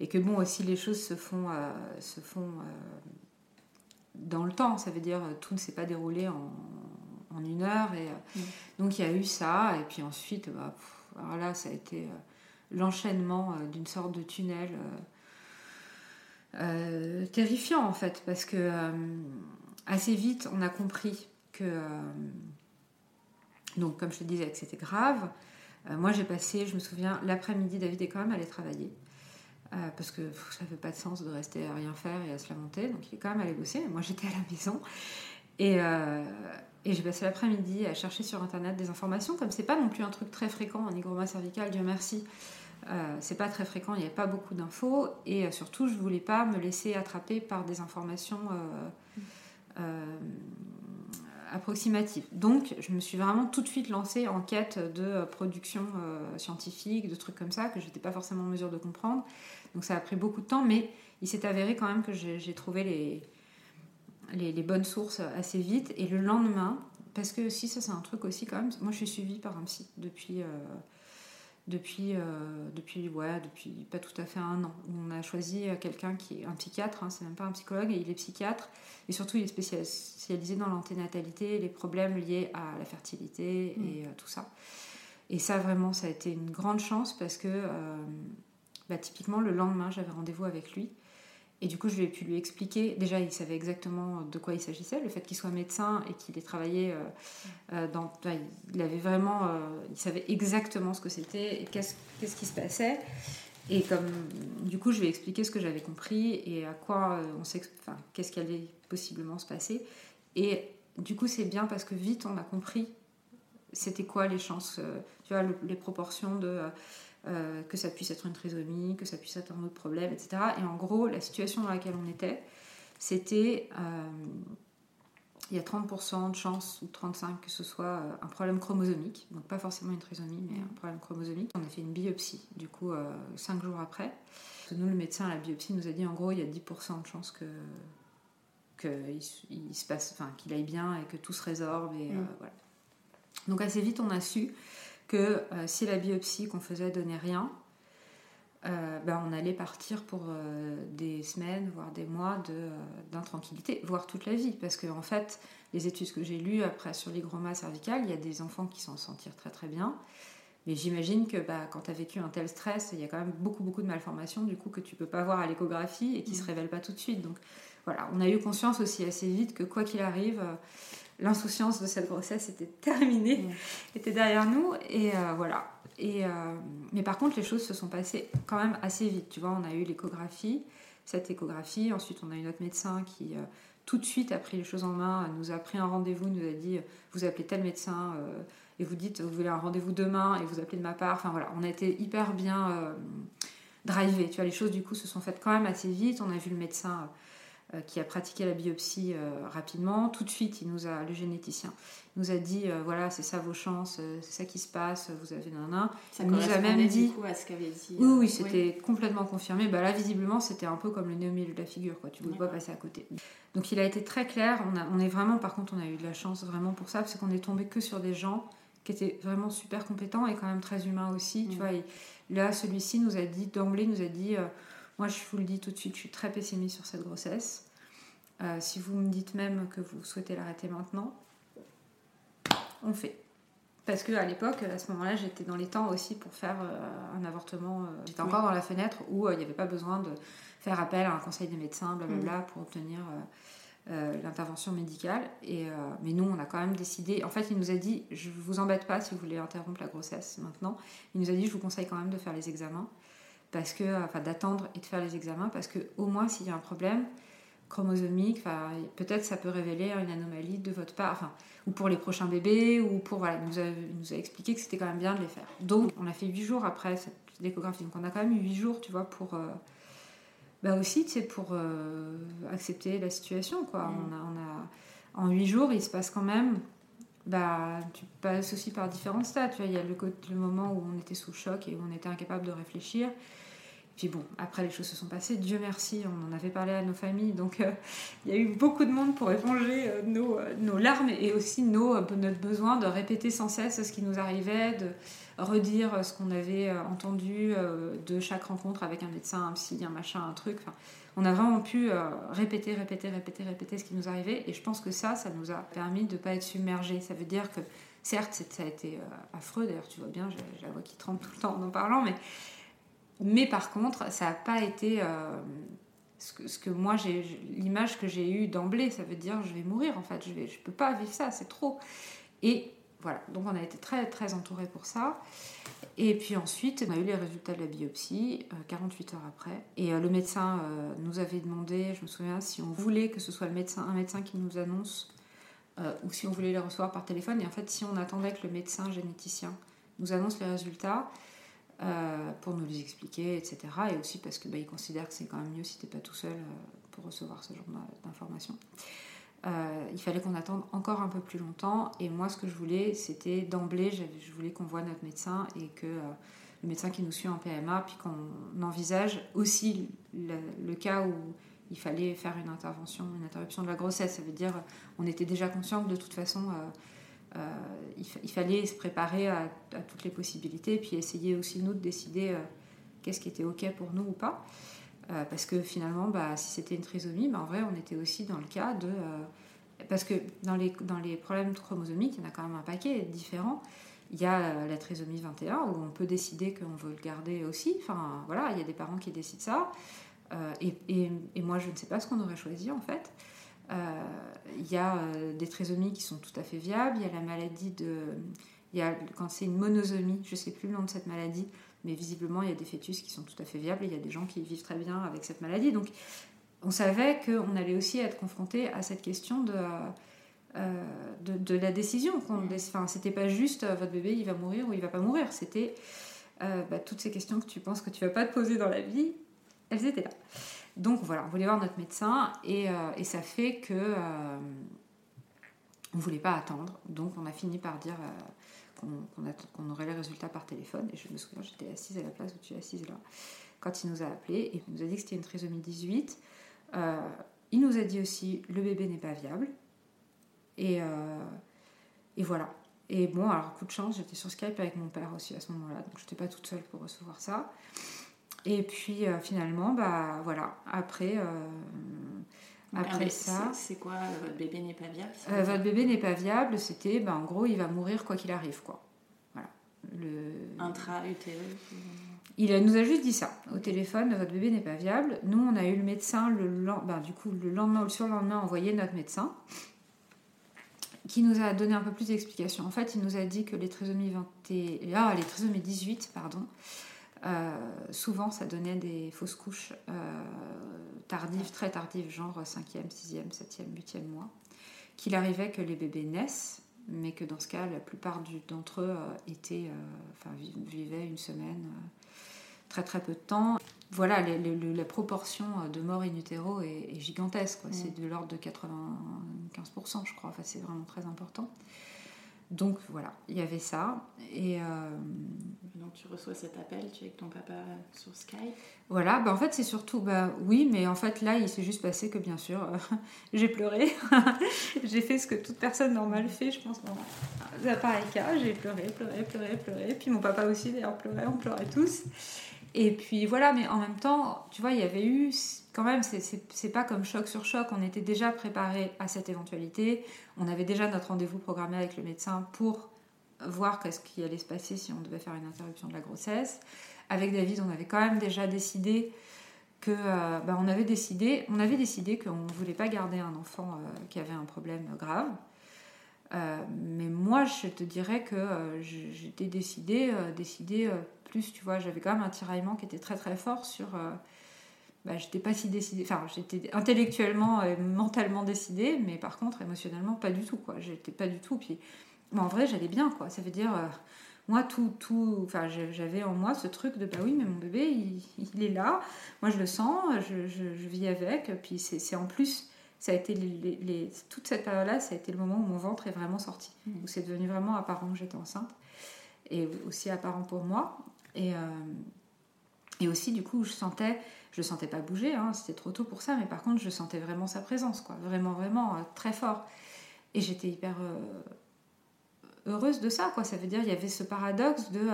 et que bon, aussi les choses se font, euh, se font euh, dans le temps. Ça veut dire tout ne s'est pas déroulé en, en une heure. Et, mm. Donc il y a eu ça. Et puis ensuite, bah, alors là, ça a été l'enchaînement d'une sorte de tunnel euh, terrifiant en fait, parce que euh, assez vite on a compris que, euh, donc comme je te disais, que c'était grave. moi j'ai passé, je me souviens, l'après-midi, David est quand même allé travailler. parce que ça n'avait pas de sens de rester à rien faire et à se lamenter. Donc il est quand même allé bosser. Moi j'étais à la maison. Et, et j'ai passé l'après-midi à chercher sur internet des informations, comme c'est pas non plus un truc très fréquent en hygroma cervical, Dieu merci. Euh, c'est pas très fréquent, il n'y avait pas beaucoup d'infos et euh, surtout je voulais pas me laisser attraper par des informations euh, approximatives. Donc je me suis vraiment tout de suite lancée en quête de production scientifique, de trucs comme ça que j'étais pas forcément en mesure de comprendre. Donc ça a pris beaucoup de temps, mais il s'est avéré quand même que j'ai trouvé les, les, bonnes sources assez vite et le lendemain, parce que si ça c'est un truc aussi quand même, moi je suis suivie par un psy depuis depuis, euh, depuis, ouais, depuis pas tout à fait un an. On a choisi quelqu'un qui est un psychiatre, hein, c'est même pas un psychologue, et il est psychiatre, et surtout il est spécialisé dans l'anténatalité, les problèmes liés à la fertilité mm. et euh, tout ça. Et ça, vraiment, ça a été une grande chance parce que, euh, bah, typiquement, le lendemain, j'avais rendez-vous avec lui. Et du coup, je lui ai pu lui expliquer. Déjà, il savait exactement de quoi il s'agissait. Le fait qu'il soit médecin et qu'il ait travaillé euh, euh, dans. il avait vraiment. Euh, il savait exactement ce que c'était et qu'est-ce, qui se passait. Et comme. Du coup, je lui ai expliqué ce que j'avais compris et à quoi on sait. Enfin, qu'est-ce qui allait possiblement se passer. Et du coup, c'est bien parce que vite, on a compris c'était quoi les chances. tu vois, les proportions de euh, que ça puisse être une trisomie, que ça puisse être un autre problème, etc. Et en gros, la situation dans laquelle on était, c'était euh, il y a 30% de chances, ou 35% que ce soit euh, un problème chromosomique, donc pas forcément une trisomie, mais un problème chromosomique. On a fait une biopsie, du coup, 5 jours après. Nous, le médecin à la biopsie nous a dit en gros, il y a 10% de chances que qu'il se passe, enfin qu'il aille bien et que tout se résorbe et mm. voilà. Donc assez vite, on a su que euh, si la biopsie qu'on faisait donnait rien, euh, ben on allait partir pour euh, des semaines, voire des mois d'intranquillité, voire toute la vie. Parce que, en fait, les études que j'ai lues après sur l'hygroma cervical, il y a des enfants qui s'en sentirent très très bien. Mais j'imagine que bah, quand tu as vécu un tel stress, il y a quand même beaucoup beaucoup de malformations du coup que tu peux pas voir à l'échographie et qui ne se mm. révèlent pas tout de suite. Donc voilà, on a eu conscience aussi assez vite que quoi qu'il arrive, l'insouciance de cette grossesse était terminée, était derrière nous. Et euh, voilà. Et, euh, mais par contre, les choses se sont passées quand même assez vite. Tu vois, on a eu l'échographie, cette échographie. Ensuite, on a eu notre médecin qui, euh, tout de suite, a pris les choses en main, nous a pris un rendez-vous, nous a dit Vous appelez tel médecin et vous dites Vous voulez un rendez-vous demain et vous appelez de ma part. Enfin voilà, on a été hyper bien drivé. Tu vois, les choses du coup se sont faites quand même assez vite. On a vu le médecin euh, qui a pratiqué la biopsie euh, rapidement. Tout de suite, il nous a, le généticien nous a dit euh, voilà, c'est ça vos chances, c'est ça qui se passe, vous avez un Ça il nous a même dit. à ce qu'avait dit. Oui, oui, c'était complètement confirmé. Bah, là, visiblement, c'était un peu comme le nez au milieu de la figure, quoi. Tu ne pouvais pas passer à côté. Donc, il a été très clair. On, a, on est vraiment, par contre, on a eu de la chance vraiment pour ça, parce qu'on est tombé que sur des gens qui étaient vraiment super compétents et quand même très humains aussi. Tu mm. vois, là, celui-ci nous a dit, d'emblée, nous a dit moi, je vous le dis tout de suite, je suis très pessimiste sur cette grossesse. Euh, si vous me dites même que vous souhaitez l'arrêter maintenant, on fait. Parce que à l'époque, à ce moment-là, j'étais dans les temps aussi pour faire euh, un avortement. Euh, j'étais encore dans la fenêtre où il n'y avait pas besoin de faire appel à un conseil des médecins, blablabla, mm. pour obtenir l'intervention médicale. Et, mais nous, on a quand même décidé. En fait, il nous a dit je ne vous embête pas si vous voulez interrompre la grossesse maintenant. Il nous a dit je vous conseille quand même de faire les examens parce que, enfin, d'attendre et de faire les examens, parce que au moins s'il y a un problème chromosomique, peut-être ça peut révéler une anomalie de votre part, enfin, ou pour les prochains bébés, ou pour, voilà, il nous a, nous a expliqué que c'était quand même bien de les faire. Donc, on a fait huit jours après cette échographie, donc on a quand même eu huit jours, tu vois, pour, euh, bah aussi, tu sais, pour euh, accepter la situation, quoi. Mm. On a, on a, en huit jours, il se passe quand même bah, tu passes aussi par différents stades. Tu vois, il y a le, le, moment où on était sous choc et où on était incapable de réfléchir. Puis bon, après les choses se sont passées, Dieu merci, on en avait parlé à nos familles, donc euh, il y a eu beaucoup de monde pour éponger euh, nos, euh, nos, larmes et aussi nos, notre besoin de répéter sans cesse ce qui nous arrivait, de redire ce qu'on avait entendu de chaque rencontre avec un médecin, un psy, un machin, un truc. Enfin, on a vraiment pu répéter, répéter, répéter, répéter ce qui nous arrivait et je pense que ça, ça nous a permis de ne pas être submergés. Ça veut dire que certes, ça a été affreux, d'ailleurs tu vois bien, j'ai la voix qui tremble tout le temps en en parlant, mais mais par contre, ça n'a pas été euh, ce, que, moi, j'ai l'image que j'ai eue d'emblée. Ça veut dire, je vais mourir en fait, je ne peux pas vivre ça, c'est trop. Et voilà, donc on a été très, très entourés pour ça. Et puis ensuite, on a eu les résultats de la biopsie 48 euh, heures après. Et euh, le médecin nous avait demandé, je me souviens, si on voulait que ce soit le médecin, un médecin qui nous annonce ou si on voulait les recevoir par téléphone. Et en fait, si on attendait que le médecin généticien nous annonce les résultats, euh, pour nous les expliquer, etc. Et aussi parce qu'il bah, considère que c'est quand même mieux si tu n'es pas tout seul euh, pour recevoir ce genre d'informations. Euh, il fallait qu'on attende encore un peu plus longtemps. Et moi, ce que je voulais, c'était d'emblée, je voulais qu'on voit notre médecin et que le médecin qui nous suit en PMA, puis qu'on envisage aussi le, cas où il fallait faire une intervention, une interruption de la grossesse. Ça veut dire, on était déjà conscient que de toute façon, il, fallait se préparer à, toutes les possibilités, puis essayer aussi nous de décider euh, qu'est-ce qui était OK pour nous ou pas. Euh, parce que finalement, bah, si c'était une trisomie, bah, en vrai, on était aussi dans le cas de... parce que dans les, problèmes chromosomiques, il y en a quand même un paquet différents. Il y a la trisomie 21 où on peut décider qu'on veut le garder aussi. Enfin, voilà, il y a des parents qui décident ça. et, moi, je ne sais pas ce qu'on aurait choisi en fait. Euh, il y a euh, des trisomies qui sont tout à fait viables. Il y a la maladie de. Il y a, quand c'est une monosomie, je ne sais plus le nom de cette maladie, mais visiblement, il y a des fœtus qui sont tout à fait viables et il y a des gens qui vivent très bien avec cette maladie. Donc, on savait qu'on allait aussi être confronté à cette question de, euh, de, la décision. Enfin, c'était pas juste votre bébé, il va mourir ou il va pas mourir. C'était bah, toutes ces questions que tu penses que tu vas pas te poser dans la vie, elles étaient là. Donc voilà, on voulait voir notre médecin et, euh, ça fait que euh, on ne voulait pas attendre. Donc on a fini par dire euh, qu'on aurait les résultats par téléphone. Et je me souviens, j'étais assise à la place où tu es assise là, quand il nous a appelé et il nous a dit que c'était une trisomie 18. il nous a dit aussi le bébé n'est pas viable. Et, et voilà. Et bon, alors coup de chance, j'étais sur Skype avec mon père aussi à ce moment-là, donc je n'étais pas toute seule pour recevoir ça. Et puis euh, finalement, bah voilà, après, euh, après ça. C'est quoi euh, votre bébé n'est pas viable Votre bébé n'est pas viable, c'était bah, en gros, il va mourir quoi qu'il arrive, quoi. Voilà. Le... Intra-utérus il nous a juste dit ça au téléphone, votre bébé n'est pas viable. Nous, on a eu le médecin le, ben, du coup, le lendemain ou le surlendemain, envoyé notre médecin qui nous a donné un peu plus d'explications. En fait, il nous a dit que les trisomies 20 ah, les trisomies 18, pardon, souvent, ça donnait des fausses couches euh, tardives, très tardives, genre 5e, 6e, 7e, 8e mois. Qu'il arrivait que les bébés naissent, mais que dans ce cas, la plupart d'entre eux euh, étaient, enfin, vivaient une semaine, très très peu de temps. Voilà, la proportion de morts in utero est, gigantesque. C'est de l'ordre de 95%, je crois. Enfin, c'est vraiment très important. Donc voilà, il y avait ça. Et euh, donc tu reçois cet appel, tu es avec ton papa sur Skype. Voilà, bah en fait c'est surtout, bah oui, mais en fait là il s'est juste passé que bien sûr euh, <laughs> j'ai pleuré, <laughs> j'ai fait ce que toute personne normale fait, je pense, dans pareil cas, j'ai pleuré, pleuré, pleuré, pleuré. Puis mon papa aussi d'ailleurs pleurait, on pleurait tous. Et puis voilà, mais en même temps, tu vois, il y avait eu quand même, c'est pas comme choc sur choc, on était déjà préparé à cette éventualité, on avait déjà notre rendez-vous programmé avec le médecin pour voir qu'est-ce qui allait se passer si on devait faire une interruption de la grossesse. Avec David, on avait quand même déjà décidé que, euh, bah, on avait décidé, on avait décidé qu'on ne voulait pas garder un enfant euh, qui avait un problème grave. Euh, mais moi, je te dirais que j'étais décidée, décidée plus, tu vois, j'avais quand même un tiraillement qui était très très fort sur bah, j'étais pas si décidée, enfin j'étais intellectuellement et mentalement décidée, mais par contre émotionnellement pas du tout quoi. J'étais pas du tout. Puis en vrai j'allais bien quoi. Ça veut dire euh, moi tout tout, enfin j'avais en moi ce truc de bah oui mais mon bébé il, est là, moi je le sens, je, je, vis avec. Puis c'est en plus ça a été les, toute cette période-là, ça a été le moment où mon ventre est vraiment sorti, mmh. où c'est devenu vraiment apparent que j'étais enceinte et aussi apparent pour moi. Et euh, Et aussi, du coup, je sentais, je ne sentais pas bouger, hein, c'était trop tôt pour ça, mais par contre, je sentais vraiment sa présence, quoi, vraiment, vraiment très fort. Et j'étais hyper heureuse de ça, quoi. Ça veut dire, il y avait ce paradoxe de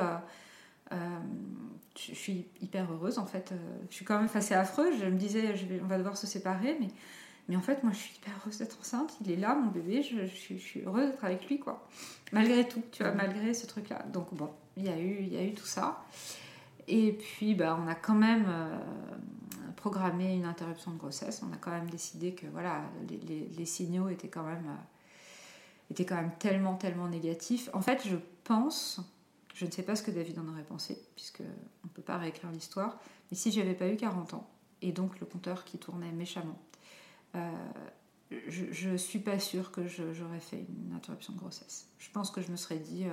je suis hyper heureuse en fait. Je suis quand même, assez affreux. Je me disais, je on va devoir se séparer, mais mais en fait, moi, je suis hyper heureuse d'être enceinte. Il est là, mon bébé. Je, suis, heureuse d'être avec lui, quoi. Malgré tout, tu vois, malgré ce truc-là. Donc, bon, il y, a eu, il y a eu tout ça. Et puis, bah, on a quand même euh, programmé une interruption de grossesse. On a quand même décidé que, voilà, les, signaux étaient quand même... Euh, étaient quand même tellement, tellement négatifs. En fait, je pense, je ne sais pas ce que David en aurait pensé, puisque on ne peut pas réécrire l'histoire, mais si j'avais pas eu 40 ans, et donc le compteur qui tournait méchamment, euh, je ne suis pas sûre que j'aurais fait une interruption de grossesse. Je pense que je me serais dit...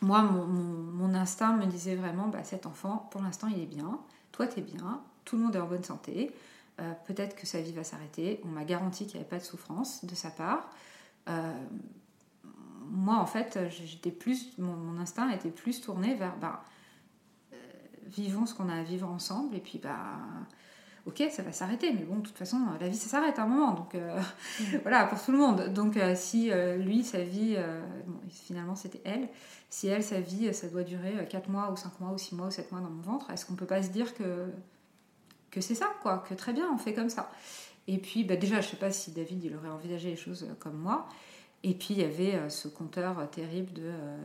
moi, mon, instinct me disait vraiment, bah, cet enfant, pour l'instant, il est bien, toi, tu es bien, tout le monde est en bonne santé, euh, peut-être que sa vie va s'arrêter, on m'a garanti qu'il n'y avait pas de souffrance de sa part. moi, en fait, j'étais plus, mon, instinct était plus tourné vers, bah, vivons ce qu'on a à vivre ensemble, et puis, bah, ok, ça va s'arrêter, mais bon, de toute façon, la vie, ça s'arrête à un moment, donc euh, mm. <laughs> voilà, pour tout le monde. Donc euh, si euh, lui, sa vie, bon, finalement c'était elle, si elle, sa vie, ça doit durer 4 mois ou 5 mois ou 6 mois ou 7 mois dans mon ventre, est-ce qu'on peut pas se dire que, que c'est ça, quoi, que très bien, on fait comme ça? Et puis, bah, déjà, je sais pas si David, il aurait envisagé les choses comme moi, et puis il y avait euh, ce compteur euh, terrible de, euh,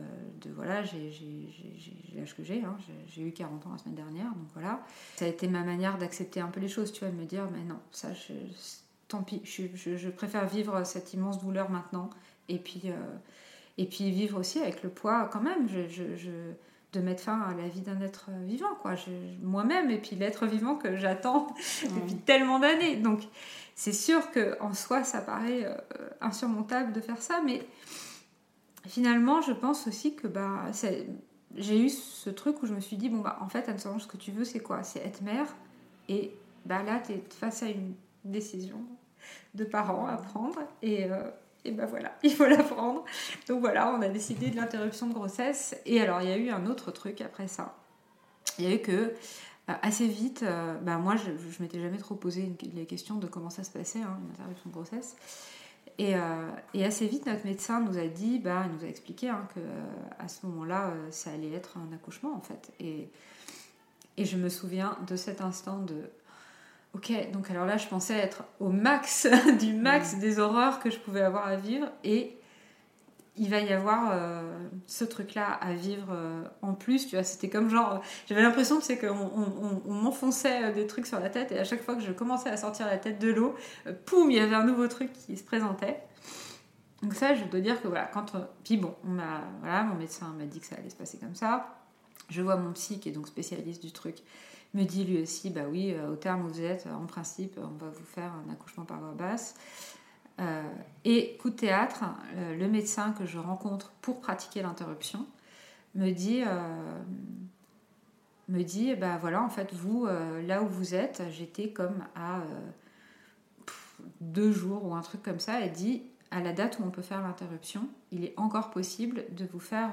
de voilà, j'ai l'âge que j'ai, hein, j'ai eu 40 ans la semaine dernière, donc voilà. Ça a été ma manière d'accepter un peu les choses, tu vois, de me dire, mais non, ça, tant pis, je, je, préfère vivre cette immense douleur maintenant, et puis, et puis vivre aussi avec le poids quand même, de mettre fin à la vie d'un être vivant, quoi, moi-même, et puis l'être vivant que j'attends <laughs> depuis tellement d'années. Donc c'est sûr qu'en soi, ça paraît euh, insurmontable de faire ça, mais finalement, je pense aussi que bah, j'ai eu ce truc où je me suis dit, bon, bah, en fait, Anne-Solange, ce que tu veux, c'est quoi? C'est être mère, et bah, là, tu es face à une décision de parents à prendre, et, euh, et ben voilà, <laughs> il faut la prendre. Donc voilà, on a décidé de l'interruption de grossesse, et alors, il y a eu un autre truc après ça. Il y a eu que assez vite, euh, bah, moi je, je m'étais jamais trop posé les questions de comment ça se passait, hein, une interruption de grossesse. Et, euh, et, assez vite, notre médecin nous a dit, bah, il nous a expliqué hein, que à ce moment-là, ça allait être un accouchement en fait. Et, et je me souviens de cet instant de, ok, donc alors là, je pensais être au max <laughs> du max des horreurs que je pouvais avoir à vivre, et il va y avoir euh, ce truc-là à vivre euh, en plus. Tu vois, c'était comme genre, j'avais l'impression que c'est qu'on on, m'enfonçait euh, des trucs sur la tête et à chaque fois que je commençais à sortir la tête de l'eau, poum, il y avait un nouveau truc qui se présentait. Donc ça, je dois dire que voilà, quand puis bon, on voilà, mon médecin m'a dit que ça allait se passer comme ça. Je vois mon psy qui est donc spécialiste du truc me dit lui aussi, bah oui, au terme où vous êtes, en principe, on va vous faire un accouchement par voie basse. Euh, et coup de théâtre, euh, le médecin que je rencontre pour pratiquer l'interruption me dit, euh, me dit, bah voilà, en fait, vous, là où vous êtes, j'étais comme à deux jours ou un truc comme ça, et dit, à la date où on peut faire l'interruption, il est encore possible de vous faire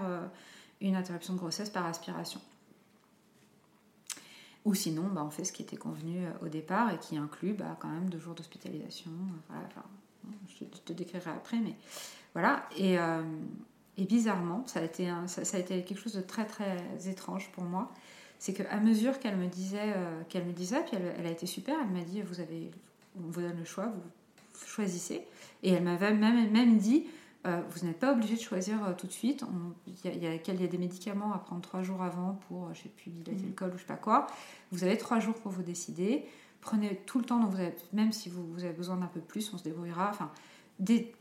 une interruption de grossesse par aspiration. Ou sinon, bah, on fait ce qui était convenu au départ et qui inclut bah, quand même deux jours d'hospitalisation. Je te décrirai après, mais voilà. Et, euh, et bizarrement, ça a, été ça, a été quelque chose de très très étrange pour moi. C'est qu'à mesure qu'elle me disait, euh, qu'elle me disait, puis elle, a été super, elle m'a dit, vous avez, on vous donne le choix, vous choisissez. Et elle m'avait même, même dit, euh, vous n'êtes pas obligé de choisir tout de suite. Il y, y, a des médicaments à prendre trois jours avant pour, je sais plus, dilater mmh. le col ou je sais pas quoi. Vous avez trois jours pour vous décider prenez tout le temps dont vous avez, même si vous, avez besoin d'un peu plus, on se débrouillera. Enfin,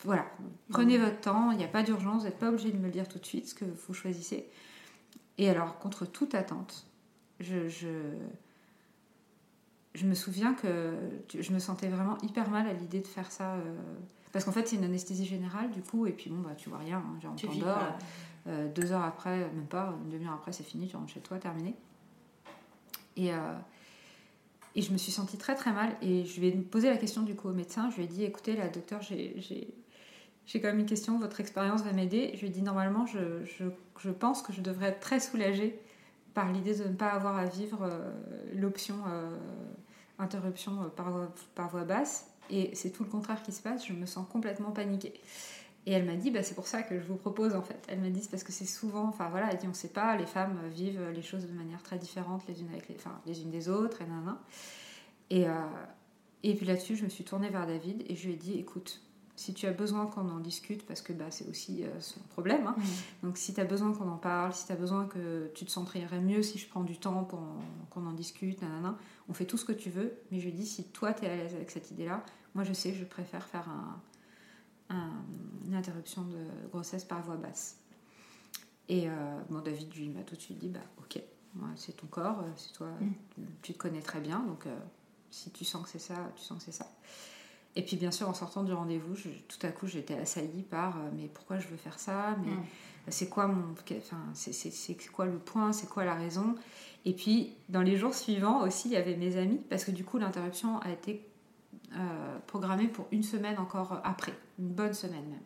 voilà, prenez votre temps, il n'y a pas d'urgence, vous n'êtes pas obligé de me le dire tout de suite, ce que vous choisissez. Et alors, contre toute attente, je, je, me souviens que je me sentais vraiment hyper mal à l'idée de faire ça. Euh, parce qu'en fait, c'est une anesthésie générale, du coup, et puis bon, bah, tu vois rien, hein, genre, on t'endort. Euh, deux heures après, même pas, une demi-heure après, c'est fini, tu rentres chez toi, terminé. Et, euh, et je me suis sentie très très mal. Et je lui ai posé la question du coup au médecin. Je lui ai dit écoutez, la docteur, j'ai quand même une question, votre expérience va m'aider. Je lui ai dit normalement, je, je, je, pense que je devrais être très soulagée par l'idée de ne pas avoir à vivre l'option interruption par, par voix basse. Et c'est tout le contraire qui se passe, je me sens complètement paniquée. Et elle m'a dit, bah, c'est pour ça que je vous propose en fait. Elle m'a dit, c'est parce que c'est souvent, enfin voilà, elle dit, on sait pas, les femmes vivent les choses de manière très différente les unes, avec les, enfin, les unes des autres, et nan, Et, euh, et puis là-dessus, je me suis tournée vers David et je lui ai dit, écoute, si tu as besoin qu'on en discute, parce que bah, c'est aussi euh, son problème, hein. donc si tu as besoin qu'on en parle, si tu as besoin que tu te sentirais mieux si je prends du temps pour qu'on en discute, nanana, on fait tout ce que tu veux, mais je lui ai dit, si toi tu es à l'aise avec cette idée-là, moi je sais, je préfère faire un une interruption de grossesse par voix basse. Et euh, bon, David, lui, m'a tout de suite dit bah, Ok, c'est ton corps, euh, c'est toi, mm. tu te connais très bien, donc euh, si tu sens que c'est ça, tu sens que c'est ça. Et puis, bien sûr, en sortant du rendez-vous, tout à coup, j'étais assaillie par Mais pourquoi je veux faire ça Mais mm. c'est quoi mon. Enfin, c'est quoi le point C'est quoi la raison? Et puis, dans les jours suivants aussi, il y avait mes amis, parce que du coup, l'interruption a été euh, programmé pour une semaine encore après, une bonne semaine même.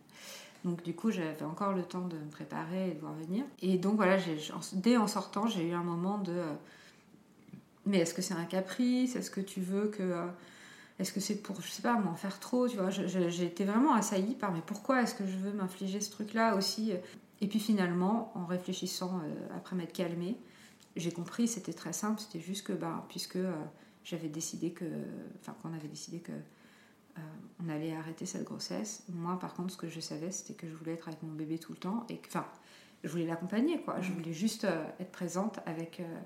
Donc du coup, j'avais encore le temps de me préparer et de voir venir. Et donc voilà, dès en sortant, j'ai eu un moment de... Euh, mais est-ce que c'est un caprice? Est-ce que tu veux que... Euh, est-ce que c'est pour, je sais pas, m'en faire trop Tu vois, j'ai été vraiment assaillie par mais pourquoi est-ce que je veux m'infliger ce truc-là aussi? Et puis finalement, en réfléchissant, après m'être calmée, j'ai compris, c'était très simple, c'était juste que, bah, puisque j'avais décidé que, enfin qu'on avait décidé que euh, on allait arrêter cette grossesse. Moi, par contre, ce que je savais, c'était que je voulais être avec mon bébé tout le temps et que, enfin, je voulais l'accompagner, quoi. Je mm. voulais juste euh, être présente avec euh,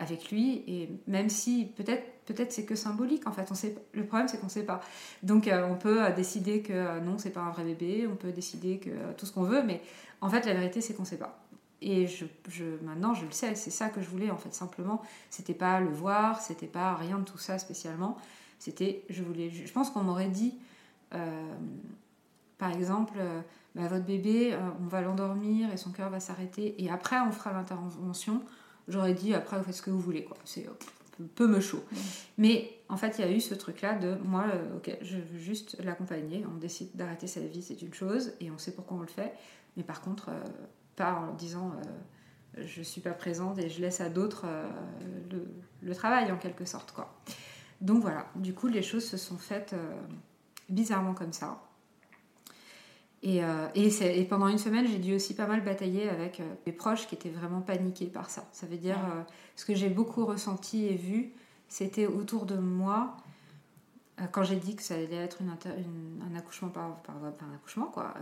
avec lui et même si peut-être peut-être c'est que symbolique en fait on sait le problème c'est qu'on sait pas donc on peut décider que non c'est pas un vrai bébé on peut décider que tout ce qu'on veut mais en fait la vérité c'est qu'on sait pas et je, je, maintenant, je le sais, c'est ça que je voulais en fait, simplement. C'était pas le voir, c'était pas rien de tout ça spécialement. C'était, je voulais, je pense qu'on m'aurait dit, euh, par exemple, euh, bah, votre bébé, euh, on va l'endormir et son cœur va s'arrêter, et après on fera l'intervention. J'aurais dit, après vous faites ce que vous voulez, quoi. C'est peu me chaud. Mais en fait, il y a eu ce truc-là de moi, ok, je veux juste l'accompagner. On décide d'arrêter sa vie, c'est une chose, et on sait pourquoi on le fait. Mais par contre, pas en disant euh, je suis pas présente et je laisse à d'autres euh, le, travail en quelque sorte quoi. Donc voilà, du coup les choses se sont faites euh, bizarrement comme ça. Et, et, pendant une semaine, j'ai dû aussi pas mal batailler avec mes proches qui étaient vraiment paniqués par ça. Ça veut dire, ce que j'ai beaucoup ressenti et vu, c'était autour de moi, quand j'ai dit que ça allait être une, un accouchement par, par, par, un accouchement, quoi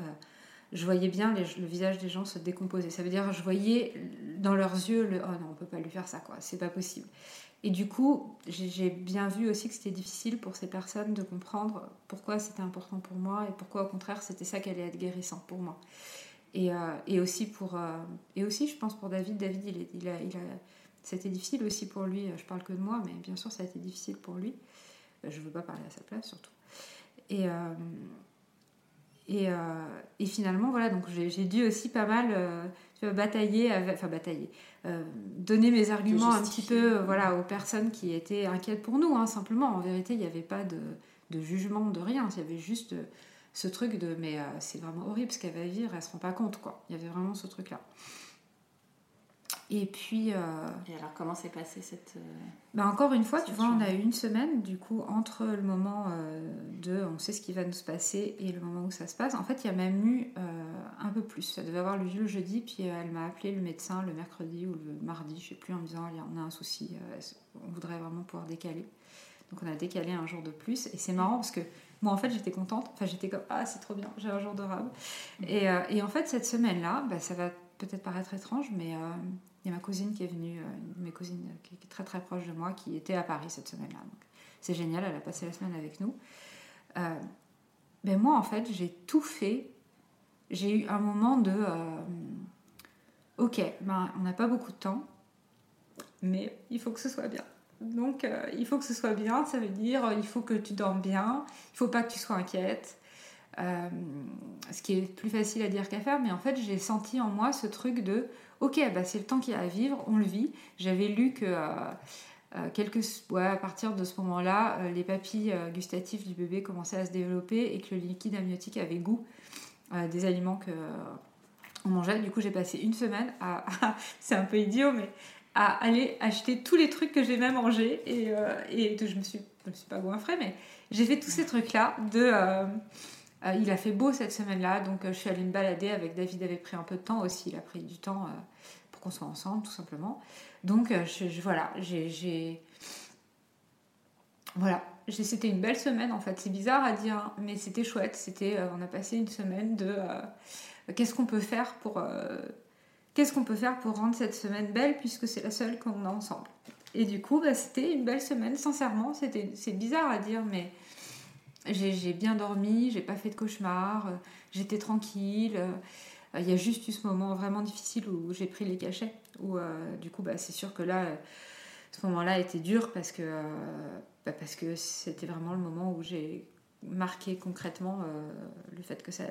je voyais bien le visage des gens se décomposer. Ça veut dire, je voyais dans leurs yeux le oh non, on peut pas lui faire ça, quoi, c'est pas possible. Et du coup, j'ai bien vu aussi que c'était difficile pour ces personnes de comprendre pourquoi c'était important pour moi et pourquoi au contraire c'était ça qui allait être guérissant pour moi. Et, euh, aussi pour euh, et aussi je pense pour David, David il, a, il a c'était difficile aussi pour lui. Je parle que de moi, mais bien sûr ça a été difficile pour lui. Je veux pas parler à sa place surtout. Et euh, euh, et, finalement, voilà, donc j'ai dû aussi pas mal euh, batailler, enfin batailler, euh, donner mes arguments un petit peu voilà, aux personnes qui étaient inquiètes pour nous, hein, simplement. En vérité, il n'y avait pas de, de, jugement, de rien. Il y avait juste ce truc de mais c'est vraiment horrible ce qu'elle va vivre, elle se rend pas compte, quoi. Il y avait vraiment ce truc-là. Et puis. Euh, et alors, comment s'est passée cette. Euh, bah encore une fois, tu vois, on a eu une semaine, du coup, entre le moment euh, de on sait ce qui va nous se passer et le moment où ça se passe. En fait, il y a même eu un peu plus. Ça devait avoir lieu le jeudi, puis elle m'a appelé le médecin le mercredi ou le mardi, je sais plus, en me disant on a un souci, on voudrait vraiment pouvoir décaler. Donc, on a décalé un jour de plus. Et c'est marrant parce que moi, en fait, j'étais contente. Enfin, j'étais comme ah, c'est trop bien, j'ai un jour de rab. Mm. Et, et, en fait, cette semaine-là, bah, ça va peut-être paraître étrange, mais il y a ma cousine qui est venue, euh, une de mes cousines qui est très très proche de moi, qui était à Paris cette semaine-là. c'est génial, elle a passé la semaine avec nous. Euh, ben moi, en fait, j'ai tout fait. J'ai eu un moment de euh, Ok, ben, on n'a pas beaucoup de temps, mais il faut que ce soit bien. Donc, il faut que ce soit bien, ça veut dire il faut que tu dormes bien, il faut pas que tu sois inquiète. Ce qui est plus facile à dire qu'à faire, mais en fait, j'ai senti en moi ce truc de ok, bah, c'est le temps qu'il y a à vivre, on le vit. J'avais lu que euh, euh, quelques, à partir de ce moment-là, euh, les papilles gustatives du bébé commençaient à se développer et que le liquide amniotique avait goût des aliments que on mangeait. Du coup, j'ai passé une semaine à, <laughs> c'est un peu idiot, mais à aller acheter tous les trucs que j'aimais manger. Et, euh, et je me suis, je me suis pas goinfrée, mais j'ai fait tous ces trucs-là. De, euh, euh, il a fait beau cette semaine-là, donc je suis allée me balader avec David. avait pris un peu de temps aussi. Il a pris du temps pour qu'on soit ensemble, tout simplement. Donc voilà, j'ai voilà, c'était une belle semaine en fait. C'est bizarre à dire, hein, mais c'était chouette. C'était, on a passé une semaine de qu'est-ce qu'on peut faire pour qu'est-ce qu'on peut faire pour rendre cette semaine belle puisque c'est la seule qu'on a ensemble. Et du coup, bah, c'était une belle semaine, sincèrement. C'est bizarre à dire, mais j'ai, bien dormi, j'ai pas fait de cauchemar, euh, j'étais tranquille. Euh, il y a juste eu ce moment vraiment difficile où j'ai pris les cachets. Où, euh, du coup, bah, c'est sûr que là, ce moment-là était dur parce que, bah, parce que c'était vraiment le moment où j'ai marquer concrètement le fait que ça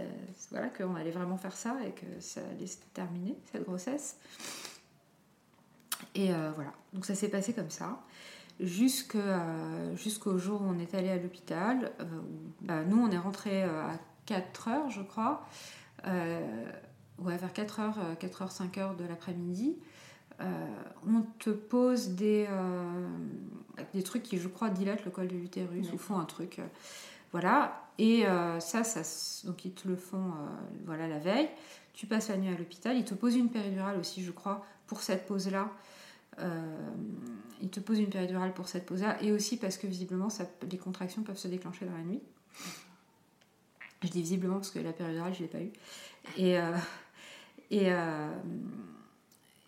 voilà qu'on allait vraiment faire ça et que ça allait se terminer cette grossesse et voilà donc ça s'est passé comme ça euh, jusqu'au jour où on est allé à l'hôpital bah, nous on est rentré à 4 heures je crois ouais vers 4 heures 4 heures 5 heures de l'après-midi on te pose des, des trucs qui, je crois, dilatent le col de l'utérus ou font un truc. Voilà. Et euh, ça, ça, donc ils te le font euh, voilà, la veille. Tu passes la nuit à l'hôpital. Ils te posent une péridurale aussi, je crois, pour cette pause-là. Euh, ils te posent une péridurale pour cette pause-là. Et aussi parce que visiblement, les contractions peuvent se déclencher dans la nuit. Je dis visiblement parce que la péridurale, je ne l'ai pas eu. Et, et,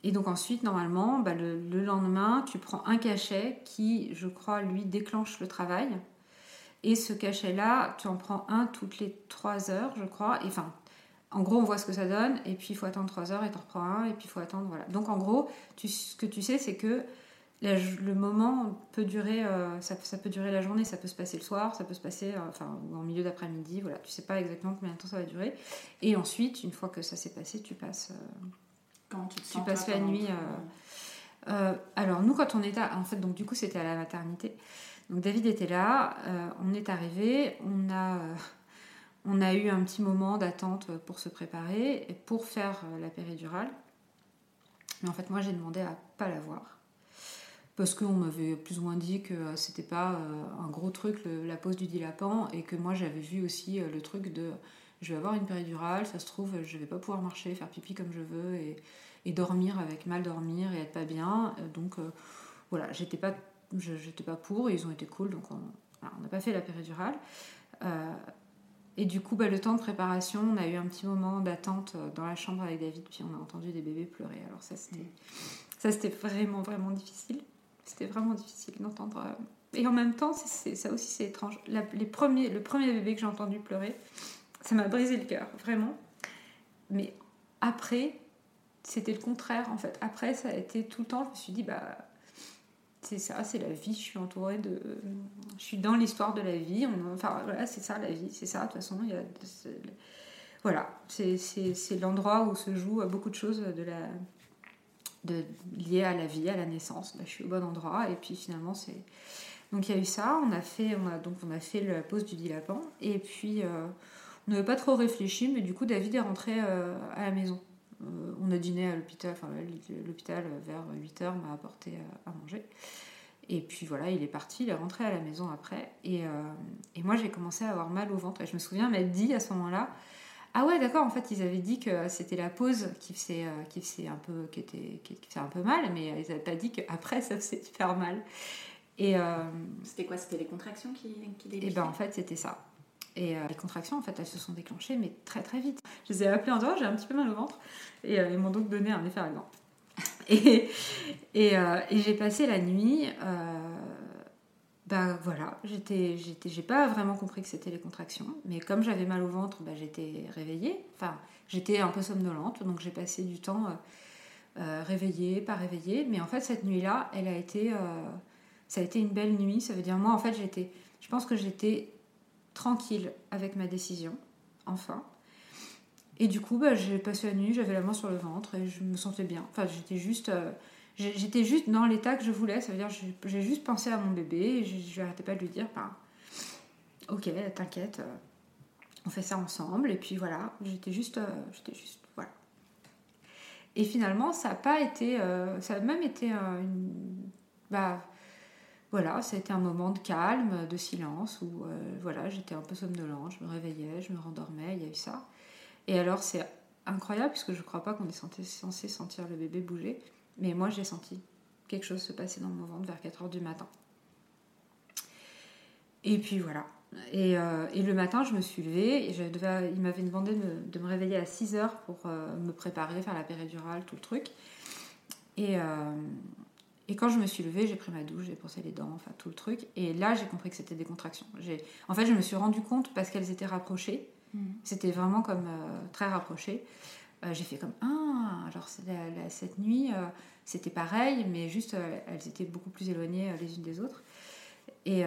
et, donc ensuite, normalement, bah, le, le lendemain, tu prends un cachet qui, je crois, lui déclenche le travail. Et ce cachet-là, tu en prends un toutes les 3 heures, je crois. Et enfin, en gros, on voit ce que ça donne, et puis il faut attendre 3 heures, et tu en reprends un, et puis il faut attendre, voilà. Donc en gros, tu, ce que tu sais, c'est que le moment peut durer, euh, ça, ça, peut durer la journée, ça peut se passer le soir, ça peut se passer, euh, enfin, en milieu d'après-midi, voilà. Tu sais pas exactement combien de temps ça va durer. Et ensuite, une fois que ça s'est passé, tu passes, euh, quand tu, tu passes la nuit. alors nous, quand on était, en fait, donc du coup, c'était à la maternité. Donc David était là, euh, on est arrivé, on a, euh, on a eu un petit moment d'attente pour se préparer et pour faire euh, la péridurale. Mais en fait, moi, j'ai demandé à pas la voir. Parce qu'on m'avait plus ou moins dit que c'était pas un gros truc, la pose du dilapan, et que moi, j'avais vu aussi le truc de je vais avoir une péridurale, ça se trouve, je vais pas pouvoir marcher, faire pipi comme je veux, et, et dormir avec mal dormir et être pas bien. Donc voilà, j'étais pas pas pour, ils ont été cool, donc on n'a pas fait la péridurale. Euh, et du coup, bah, le temps de préparation, on a eu un petit moment d'attente euh, dans la chambre avec David, puis on a entendu des bébés pleurer. Alors ça, c'était, ça, c'était vraiment, vraiment difficile. C'était vraiment difficile d'entendre. Euh, et en même temps, c'est, ça aussi, c'est étrange. les premiers, le premier bébé que j'ai entendu pleurer, ça m'a brisé le cœur, vraiment. Mais après, c'était le contraire, en fait. Après, ça a été tout le temps, je me suis dit, bah c'est ça, c'est la vie. Je suis entourée de. Je suis dans l'histoire de la vie. enfin, voilà, c'est ça la vie, c'est ça. De toute façon, il y a. Voilà, c'est l'endroit où se jouent beaucoup de choses de la, de, liées à la vie, à la naissance. Bah, je suis au bon endroit. Et puis finalement, c'est. Donc il y a eu ça. On a fait, on a, donc, on a fait la pause du dilapan. Et puis, euh, on n'avait pas trop réfléchi, mais du coup, David est rentré euh, à la maison. Euh, on a dîné à l'hôpital, enfin l'hôpital vers 8h m'a apporté à, manger. Et puis voilà, il est parti, il est rentré à la maison après. Et, euh, moi j'ai commencé à avoir mal au ventre. Et je me souviens m'être dit à ce moment-là, ah ouais d'accord, en fait ils avaient dit que c'était la pause qui faisait, euh, qui faisait un peu, qui était, qui, faisait un peu mal, mais ils n'avaient pas dit qu'après ça faisait super mal. Et c'était quoi? C'était les contractions qui, qui Et ben en fait c'était ça. Et les contractions, en fait, elles se sont déclenchées, mais très très vite. Je les ai appelées en disant j'ai un petit peu mal au ventre. Et euh, ils m'ont donc donné un effervescent. <laughs> Et, et, euh, et j'ai passé la nuit. Euh, bah voilà, j'ai pas vraiment compris que c'était les contractions, mais comme j'avais mal au ventre, bah, j'étais réveillée. Enfin, j'étais un peu somnolente, donc j'ai passé du temps réveillée, pas réveillée. Mais en fait, cette nuit-là, elle a été, ça a été une belle nuit. Ça veut dire moi, en fait, j'étais, je pense que j'étais tranquille avec ma décision, enfin. Et du coup, bah, j'ai passé la nuit, j'avais la main sur le ventre et je me sentais bien. Enfin, j'étais juste, euh, juste dans l'état que je voulais. Ça veut dire, j'ai juste pensé à mon bébé et je n'arrêtais pas de lui dire, bah, ok, t'inquiète, euh, on fait ça ensemble. Et puis voilà, j'étais juste, euh, juste, voilà. Et finalement, ça a pas été. ça a même été un- une. Bah, voilà, été un moment de calme, de silence, où euh, voilà, j'étais un peu somnolente, je me réveillais, je me rendormais, il y a eu ça. Et alors, c'est incroyable, puisque je ne crois pas qu'on est censé, sentir le bébé bouger, mais moi, j'ai senti quelque chose se passer dans mon ventre vers 4 heures du matin. Et puis voilà. Et, euh, et le matin, je me suis levée, et il m'avait demandé de me, réveiller à 6 heures pour euh, me préparer, faire la péridurale, tout le truc. Et, et quand je me suis levée, j'ai pris ma douche, j'ai brossé les dents, enfin tout le truc. Et là, j'ai compris que c'était des contractions. En fait, je me suis rendu compte parce qu'elles étaient rapprochées. C'était vraiment comme euh, très rapproché. Euh, j'ai fait comme ah alors c'est la- la- cette nuit euh, c'était pareil mais juste elles étaient beaucoup plus éloignées les unes des autres et,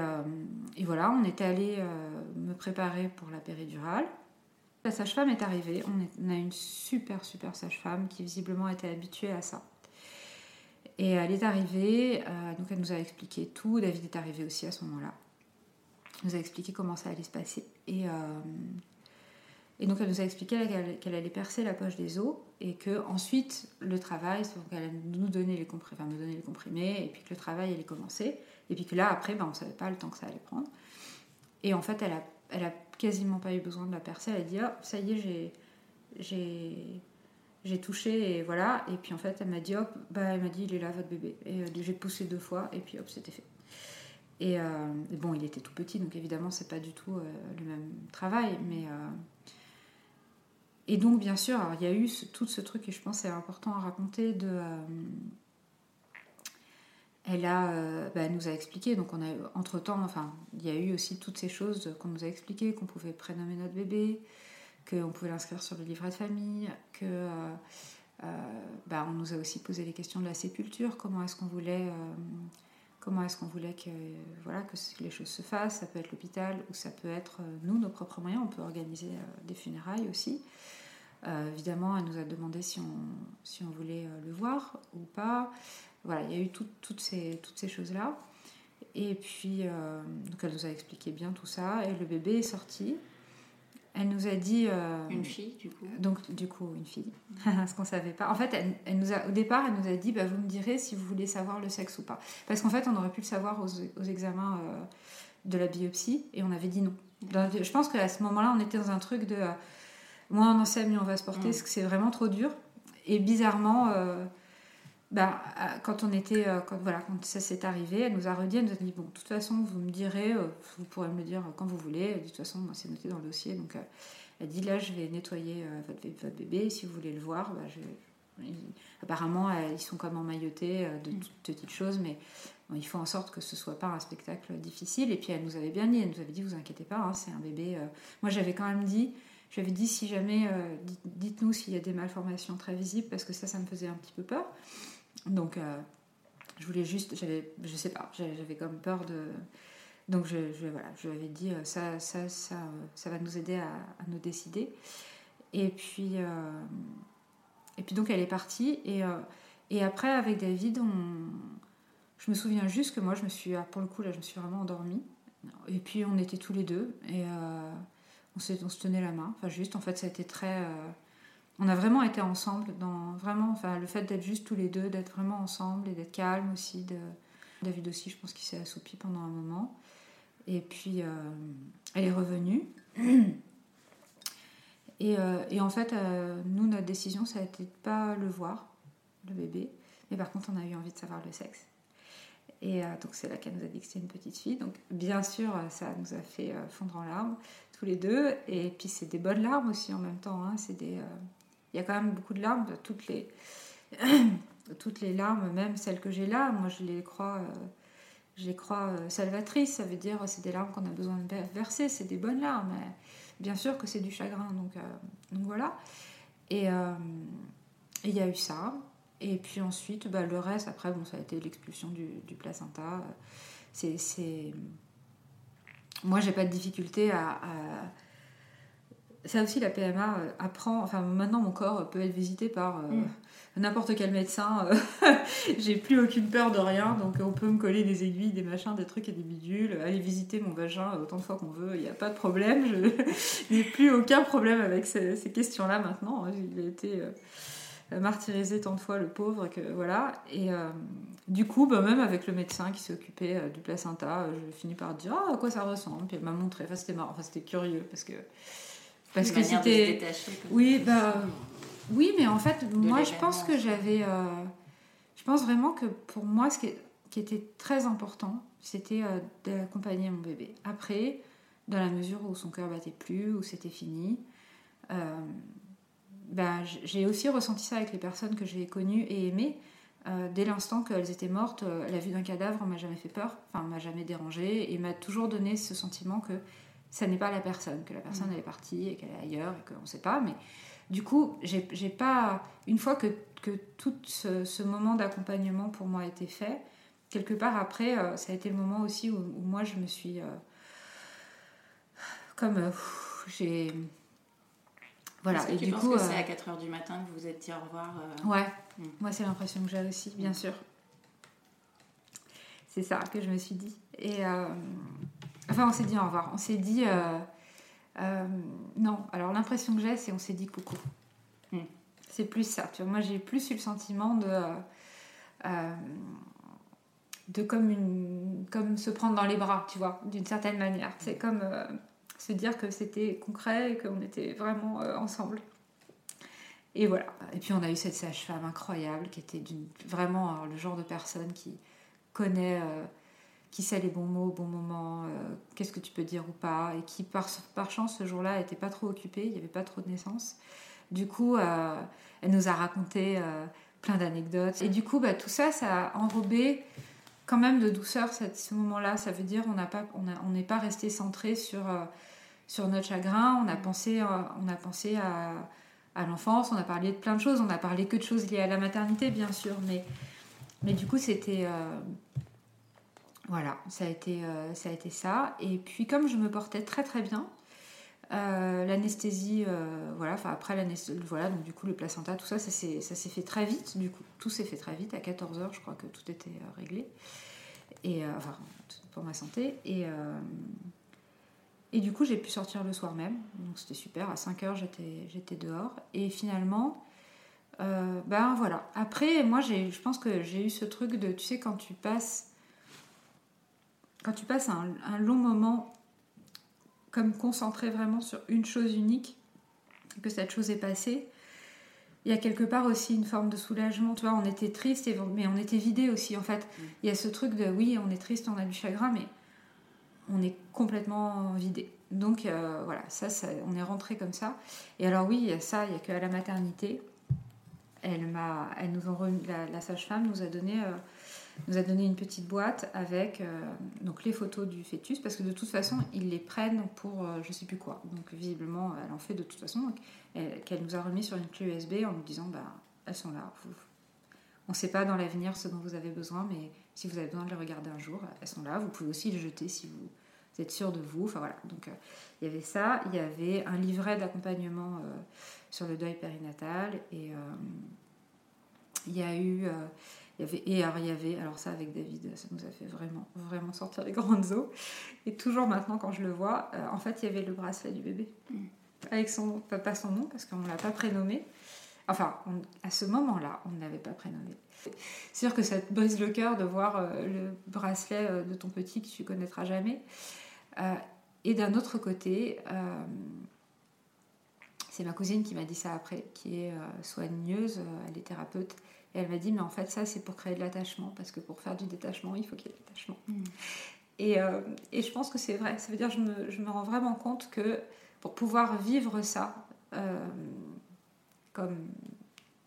et voilà on était allé me préparer pour la péridurale la sage-femme est arrivée on, est- on a une super super sage-femme qui visiblement était habituée à ça et elle est arrivée euh, donc elle nous a expliqué tout. David est arrivé aussi à ce moment-là. Elle nous a expliqué comment ça allait se passer. Et euh, donc elle nous a expliqué qu'elle qu'elle allait percer la poche des os et que ensuite le travail, donc elle allait nous donner les comprimés, enfin me donner les comprimés et puis que le travail allait commencer. Et puis que là après ben, on savait pas le temps que ça allait prendre. Et en fait elle a, elle a quasiment pas eu besoin de la percer, elle a dit ah ça y est j'ai j'ai touché et voilà. Et puis en fait elle m'a dit hop bah elle m'a dit il est là votre bébé. Et euh, j'ai poussé deux fois et puis hop c'était fait. Et, euh, et bon il était tout petit donc évidemment c'est pas du tout euh, le même travail mais et donc, bien sûr, il y a eu tout ce truc, et je pense que c'est important à raconter, de... elle, a, bah, nous a expliqué, donc on a, entre-temps, enfin, il y a eu aussi toutes ces choses qu'on nous a expliquées, qu'on pouvait prénommer notre bébé, qu'on pouvait l'inscrire sur le livret de famille, que... euh, euh, bah, on nous a aussi posé les questions de la sépulture, comment est-ce qu'on voulait... euh, comment est-ce qu'on voulait que, voilà, que les choses se fassent. Ça peut être l'hôpital ou ça peut être nous, nos propres moyens. On peut organiser des funérailles aussi. Évidemment, elle nous a demandé si on, si on voulait le voir ou pas. Voilà, il y a eu tout- toutes ces, toutes ces choses-là. Et puis, donc elle nous a expliqué bien tout ça. Et le bébé est sorti. Elle nous a dit. euh, Une fille, du coup. donc, du coup, une fille, <laughs> ce qu'on savait pas. En fait, elle, elle nous a, au départ, elle nous a dit bah, Vous me direz si vous voulez savoir le sexe ou pas. Parce qu'en fait, on aurait pu le savoir aux, aux examens euh, de la biopsie et on avait dit non. Dans- je pense qu'à ce moment-là, on était dans un truc de euh, moins on en sait, mieux on va se porter, Mm. parce que c'est vraiment trop dur. Et bizarrement, euh, bah, à- quand on était, euh, quand, voilà, quand ça s'est arrivé, elle nous a redit, elle nous a dit bon, de toute façon, vous me direz, euh, vous pourrez me le dire quand vous voulez. De toute façon, moi, c'est noté dans le dossier, donc euh, elle dit là, je vais nettoyer euh, votre, bé- votre bébé. Si vous voulez le voir, bah, je- apparemment, euh, ils sont comme emmaillotés euh, de toutes petites choses, mais bon, il faut en sorte que ce soit pas un spectacle difficile. Et puis elle nous avait bien dit, elle nous avait dit, vous inquiétez pas, hein, c'est un bébé. euh. Moi, j'avais quand même dit. J'avais dit si jamais, euh, dites- dites-nous s'il y a des malformations très visibles, parce que ça, ça me faisait un petit peu peur. Donc, euh, je voulais juste, j'avais, je sais pas, j'avais comme peur de. Donc, je, voilà, je lui avais dit, euh, ça, ça, ça, ça va nous aider à, nous décider. Et puis, et puis donc, elle est partie. Et, et après, avec David, je me souviens juste que moi, je me suis, ah, pour le coup, là, je me suis vraiment endormie. Et puis, on était tous les deux. Et on, se tenait la main. Enfin, juste, en fait, ça a été très. euh, on a vraiment été ensemble dans vraiment enfin le fait d'être juste tous les deux d'être vraiment ensemble et d'être calme aussi de David aussi je pense qu'il s'est assoupi pendant un moment. Et puis euh, elle est revenue. <clears throat> Et, euh, et en fait nous notre décision ça a été de pas le voir le bébé. Mais par contre on a eu envie de savoir le sexe. Et donc c'est là qu'elle nous a dit que c'était une petite fille. Donc bien sûr ça nous a fait fondre en larmes tous les deux et puis c'est des bonnes larmes aussi en même temps hein. c'est des euh, il y a quand même beaucoup de larmes, toutes les, <coughs> toutes les larmes, même celles que j'ai là, moi je les crois, euh, je les crois euh, salvatrices. Ça veut dire c'est des larmes qu'on a besoin de ver- verser, c'est des bonnes larmes. bien sûr que c'est du chagrin, donc, voilà. Et il y a eu ça. Et puis ensuite, bah, le reste, après, bon, ça a été l'expulsion du, placenta. C'est... Moi, j'ai pas de difficulté à, à- Ça aussi, la PMA euh, apprend. Enfin, maintenant, mon corps peut être visité par euh, Mm. n'importe quel médecin. euh, <laughs> j'ai plus aucune peur de rien. Donc, on peut me coller des aiguilles, des machins, des trucs et des bidules. Aller visiter mon vagin autant de fois qu'on veut. Il n'y a pas de problème. Je <laughs> n'ai plus aucun problème avec ces, ces questions-là maintenant. Il a été. euh, martyrisé tant de fois le pauvre que voilà. Et du coup, bah, même avec le médecin qui s'est occupé du placenta, je finis par dire ah, à quoi ça ressemble? Puis elle m'a montré. Enfin, c'était marrant, enfin, c'était curieux parce que parce que c'était. Oui, bah oui, mais en fait, moi, je pense que j'avais. je pense vraiment que pour moi, ce qui, qui était très important, c'était d'accompagner mon bébé. Après, dans la mesure où son cœur battait plus, où c'était fini. Euh, ben, j'ai aussi ressenti ça avec les personnes que j'ai connues et aimées. Euh, dès l'instant qu'elles étaient mortes, euh, la vue d'un cadavre m'a jamais fait peur, enfin m'a jamais dérangé et m'a toujours donné ce sentiment que ça n'est pas la personne, que la personne mmh. est partie et qu'elle est ailleurs et qu'on ne sait pas. Mais du coup, j'ai pas une fois que, que tout ce, moment d'accompagnement pour moi a été fait, quelque part après, ça a été le moment aussi où, où moi je me suis comme euh, j'ai. Voilà, et du coup. que c'est à 4h du matin que vous vous êtes dit au revoir euh, Ouais, hmm. moi c'est l'impression que j'ai aussi, bien hmm. sûr. C'est ça que je me suis dit. Et. Euh, enfin, on s'est dit au revoir. On s'est dit. non, alors l'impression que j'ai, c'est on s'est dit coucou. Hmm. C'est plus ça. Tu vois, moi j'ai plus eu le sentiment de de comme une comme se prendre dans les bras tu vois d'une certaine manière c'est comme se dire que c'était concret et qu'on était vraiment euh, ensemble. Et voilà. Et puis on a eu cette sage-femme incroyable qui était vraiment le genre de personne qui connaît, euh, qui sait les bons mots au bon moment, euh, qu'est-ce que tu peux dire ou pas, et qui par, par chance ce jour-là n'était pas trop occupée, il n'y avait pas trop de naissances. Du coup, elle nous a raconté plein d'anecdotes. Et du coup, bah, tout ça, ça a enrobé quand même de douceur ce moment-là. Ça veut dire on n'est on pas resté centré sur sur notre chagrin, on a pensé, euh, à, l'enfance, on a parlé de plein de choses, on a parlé que de choses liées à la maternité, bien sûr, mais, du coup, c'était. Euh, voilà, ça a, été, euh, ça a été ça. Et puis, comme je me portais très très bien, l'anesthésie, voilà, enfin après l'anesthésie, voilà, donc du coup, le placenta, tout ça, ça s'est fait très vite, du coup, tout s'est fait très vite. À 14h, je crois que tout était réglé. Et, enfin, pour ma santé. Et. Et du coup, j'ai pu sortir le soir même. Donc c'était super. À 5 heures, j'étais dehors. Et finalement, euh, ben voilà. Après, moi, je pense que j'ai eu ce truc de, tu sais, quand tu passes, quand tu passes un, long moment comme concentré vraiment sur une chose unique, que cette chose est passée, il y a quelque part aussi une forme de soulagement. Tu vois, on était triste, mais on était vidé aussi. En fait, mm. il y a ce truc de, oui, on est triste, on a du chagrin, mais on est complètement vidé. Donc euh, voilà, ça, on est rentré comme ça. Et alors oui, il y a ça, il n'y a qu'à la maternité. Elle m'a, elle nous la, sage-femme nous a donné, euh, nous a donné une petite boîte avec euh, donc les photos du fœtus parce que de toute façon ils les prennent pour je sais plus quoi. Donc visiblement elle en fait de toute façon qu'elle nous a remis sur une clé USB en nous disant bah elles sont là. on ne sait pas dans l'avenir ce dont vous avez besoin, mais si vous avez besoin de les regarder un jour, elles sont là. Vous pouvez aussi les jeter si vous, êtes sûr de vous. Enfin voilà. Donc euh, il y avait ça. Il y avait un livret d'accompagnement euh, sur le deuil périnatal et euh, il y a eu. il y avait, et alors, il y avait, alors ça avec David, ça nous a fait vraiment, vraiment sortir les <laughs> grandes eaux. Et toujours maintenant, quand je le vois, en fait, il y avait le bracelet du bébé. Mm. Avec son, pas son nom, parce qu'on ne l'a pas prénommé. Enfin, à ce moment-là, on ne l'avait pas prénommé. C'est sûr que ça te brise le cœur de voir euh, le bracelet euh, de ton petit que tu connaîtras jamais. Euh, et d'un autre côté, c'est ma cousine qui m'a dit ça après, qui est soigneuse, elle est thérapeute. Et elle m'a dit, mais en fait, ça, c'est pour créer de l'attachement, parce que pour faire du détachement, il faut qu'il y ait de l'attachement. Hmm. Et, et, je pense que c'est vrai. Ça veut dire que je me, je me, rends vraiment compte que pour pouvoir vivre ça, comme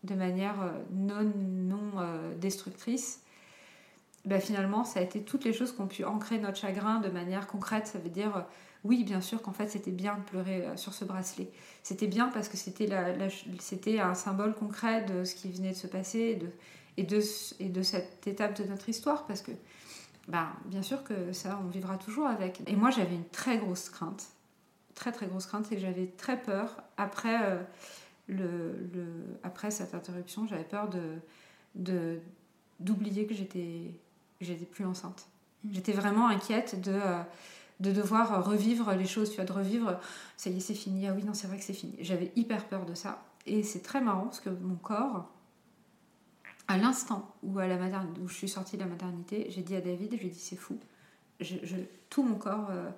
de manière euh, non, non euh, destructrice, ben finalement, ça a été toutes les choses qui ont pu ancrer notre chagrin de manière concrète. Ça veut dire, euh, oui, bien sûr qu'en fait, c'était bien de pleurer sur ce bracelet. C'était bien parce que c'était c'était un symbole concret de ce qui venait de se passer de, et, de, et de cette étape de notre histoire. Parce que, ben, bien sûr que ça, on vivra toujours avec. Et moi, j'avais une très grosse crainte. Très, très grosse crainte, c'est que j'avais très peur après le, après cette interruption, j'avais peur de, d'oublier que j'étais, j'étais plus enceinte. Mm. J'étais vraiment inquiète de, euh, de devoir revivre les choses, tu vois, de revivre, ça y est, c'est fini, ah oui, non, c'est vrai que c'est fini. J'avais hyper peur de ça. Et c'est très marrant parce que mon corps, à l'instant où, à la où je suis sortie de la maternité, j'ai dit à David, je lui ai dit, c'est fou. Je, tout mon corps euh,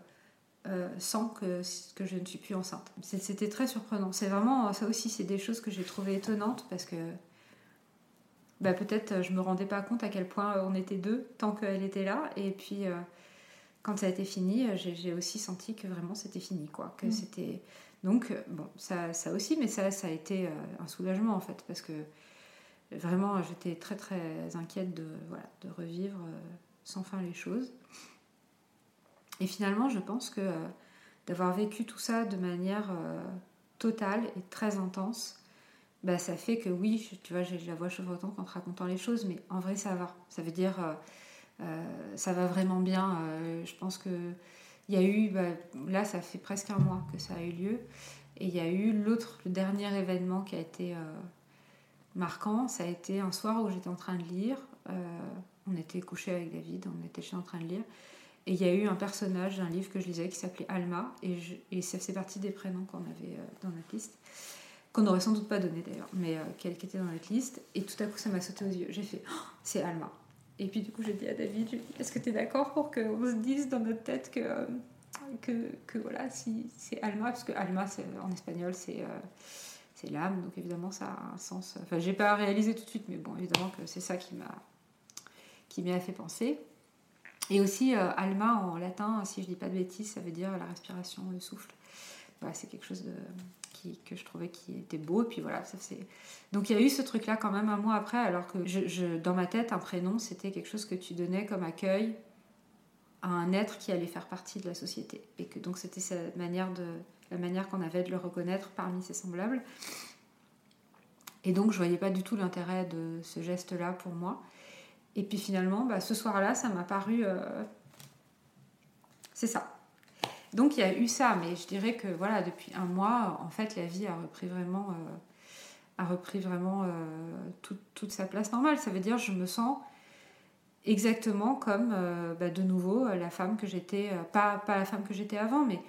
euh, sent que, que je ne suis plus enceinte. C'était très surprenant. C'est vraiment, ça aussi, c'est des choses que j'ai trouvées étonnantes parce que bah, peut-être je me rendais pas compte à quel point on était deux tant qu'elle était là. Et puis quand ça a été fini, euh, j'ai aussi senti que vraiment c'était fini, quoi. Que mm. c'était donc euh, bon, ça, ça aussi, mais ça, ça a été euh, un soulagement en fait, parce que vraiment j'étais très très inquiète de voilà de revivre sans fin les choses. Et finalement, je pense que d'avoir vécu tout ça de manière totale et très intense, bah, ça fait que oui, tu vois, j'ai la voix chevrotante en te racontant les choses, mais en vrai, ça va. Ça veut dire, euh, ça va vraiment bien. Euh, je pense que il y a eu, bah, là, ça fait presque un mois que ça a eu lieu. Et il y a eu l'autre, le dernier événement qui a été euh, marquant. Ça a été un soir où j'étais en train de lire. on était couché avec David, on était en train de lire. Et il y a eu un personnage d'un livre que je lisais qui s'appelait Alma. Et, et ça faisait partie des prénoms qu'on avait dans notre liste. Qu'on n'aurait sans doute pas donné d'ailleurs, mais qui était dans notre liste. Et tout à coup, ça m'a sauté aux yeux. J'ai fait oh, c'est Alma. Et puis du coup, j'ai dit à David, est-ce que tu es d'accord pour qu'on se dise dans notre tête que, euh, que, que voilà, si c'est Alma, parce que Alma, en espagnol, c'est euh, l'âme, donc évidemment, ça a un sens. Enfin, j'ai pas réalisé tout de suite, mais bon, évidemment que c'est ça qui m'a qui m'a fait penser. Et aussi, euh, Alma en latin, si je dis pas de bêtises, ça veut dire la respiration, le souffle. Voilà, c'est quelque chose que je trouvais qui était beau. Puis voilà. Donc il y a eu ce truc-là quand même un mois après, alors que dans ma tête, un prénom, c'était quelque chose que tu donnais comme accueil à un être qui allait faire partie de la société. Et que donc c'était manière de, la manière qu'on avait de le reconnaître parmi ses semblables. Et donc je voyais pas du tout l'intérêt de ce geste-là pour moi. Et puis finalement, bah, ce soir-là, ça m'a paru. Euh, c'est ça. Donc il y a eu ça, mais je dirais que voilà, depuis un mois, en fait, la vie a repris vraiment, euh, a repris vraiment euh, toute sa place normale. Ça veut dire je me sens exactement comme bah, de nouveau la femme que j'étais, pas, pas la femme que j'étais avant, mais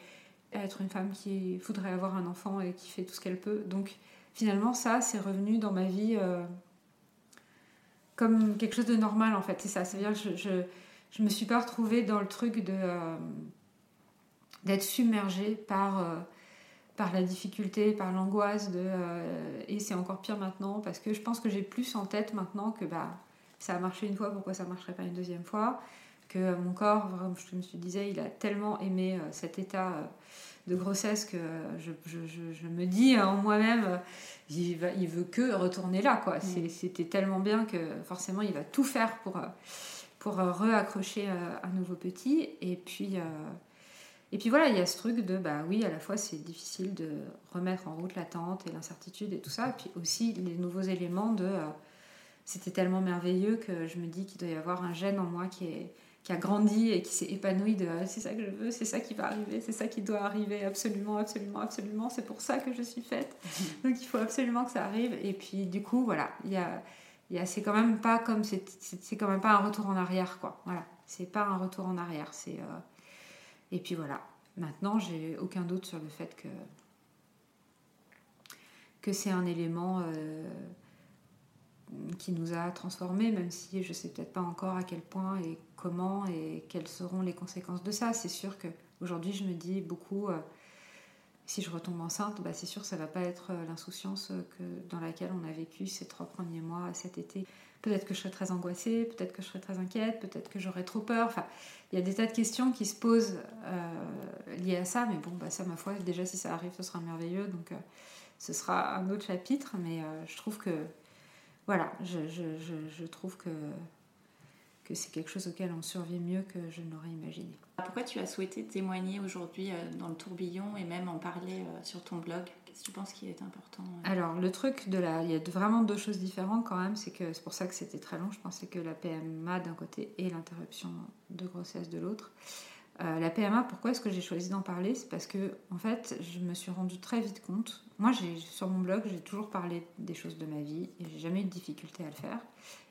être une femme qui voudrait avoir un enfant et qui fait tout ce qu'elle peut. Donc finalement, ça, c'est revenu dans ma vie comme quelque chose de normal en fait. C'est ça. Ça veut dire que je, je, me suis pas retrouvée dans le truc de d'être submergée par, euh, par la difficulté, par l'angoisse de euh, et c'est encore pire maintenant parce que je pense que j'ai plus en tête maintenant que bah ça a marché une fois, pourquoi ça marcherait pas une deuxième fois que mon corps, je me suis disais, il a tellement aimé euh, cet état de grossesse que je, je, je, me dis en moi-même, il, il veut que retourner là. quoi. Mm. C'était tellement bien que forcément, il va tout faire pour, pour reaccrocher un nouveau petit. Et puis, et puis voilà, il y a ce truc de, bah oui, à la fois c'est difficile de remettre en route l'attente et l'incertitude et tout ça, et puis aussi les nouveaux éléments de, euh, c'était tellement merveilleux que je me dis qu'il doit y avoir un gène en moi qui, est, qui a grandi et qui s'est épanoui de, ah, c'est ça que je veux, c'est ça qui va arriver, c'est ça qui doit arriver, absolument, absolument, absolument, c'est pour ça que je suis faite, <laughs> donc il faut absolument que ça arrive, et puis du coup, voilà, il y a, y a c'est quand même pas comme, c'est, c'est quand même pas un retour en arrière, quoi, voilà, c'est pas un retour en arrière, c'est... Euh, et puis voilà. Maintenant, j'ai aucun doute sur le fait que, que c'est un élément euh, qui nous a transformés, même si je ne sais peut-être pas encore à quel point et comment et quelles seront les conséquences de ça. C'est sûr qu'aujourd'hui, je me dis beaucoup, euh, si je retombe enceinte, bah, c'est sûr que ça ne va pas être euh, l'insouciance que, dans laquelle on a vécu ces trois premiers mois cet été. Peut-être que je serai très angoissée, peut-être que je serai très inquiète, peut-être que j'aurai trop peur. Enfin, il y a des tas de questions qui se posent euh, liées à ça, mais bon, bah, ça, ma foi, déjà, si ça arrive, ce sera merveilleux. Donc, euh, ce sera un autre chapitre, mais euh, je trouve que, voilà, je trouve que que c'est quelque chose auquel on survit mieux que je n'aurais imaginé. Pourquoi tu as souhaité témoigner aujourd'hui euh, dans le tourbillon et même en parler euh, sur ton blog? Qu'est-ce que tu penses qui est important euh? Alors, le truc de la. Il y a vraiment deux choses différentes quand même. C'est que c'est pour ça que c'était très long. Je pensais que la PMA d'un côté et l'interruption de grossesse de l'autre. Euh, la PMA, pourquoi est-ce que j'ai choisi d'en parler? C'est parce que, en fait, je me suis rendu très vite compte. Moi, sur mon blog, j'ai toujours parlé des choses de ma vie et j'ai jamais eu de difficulté à le faire.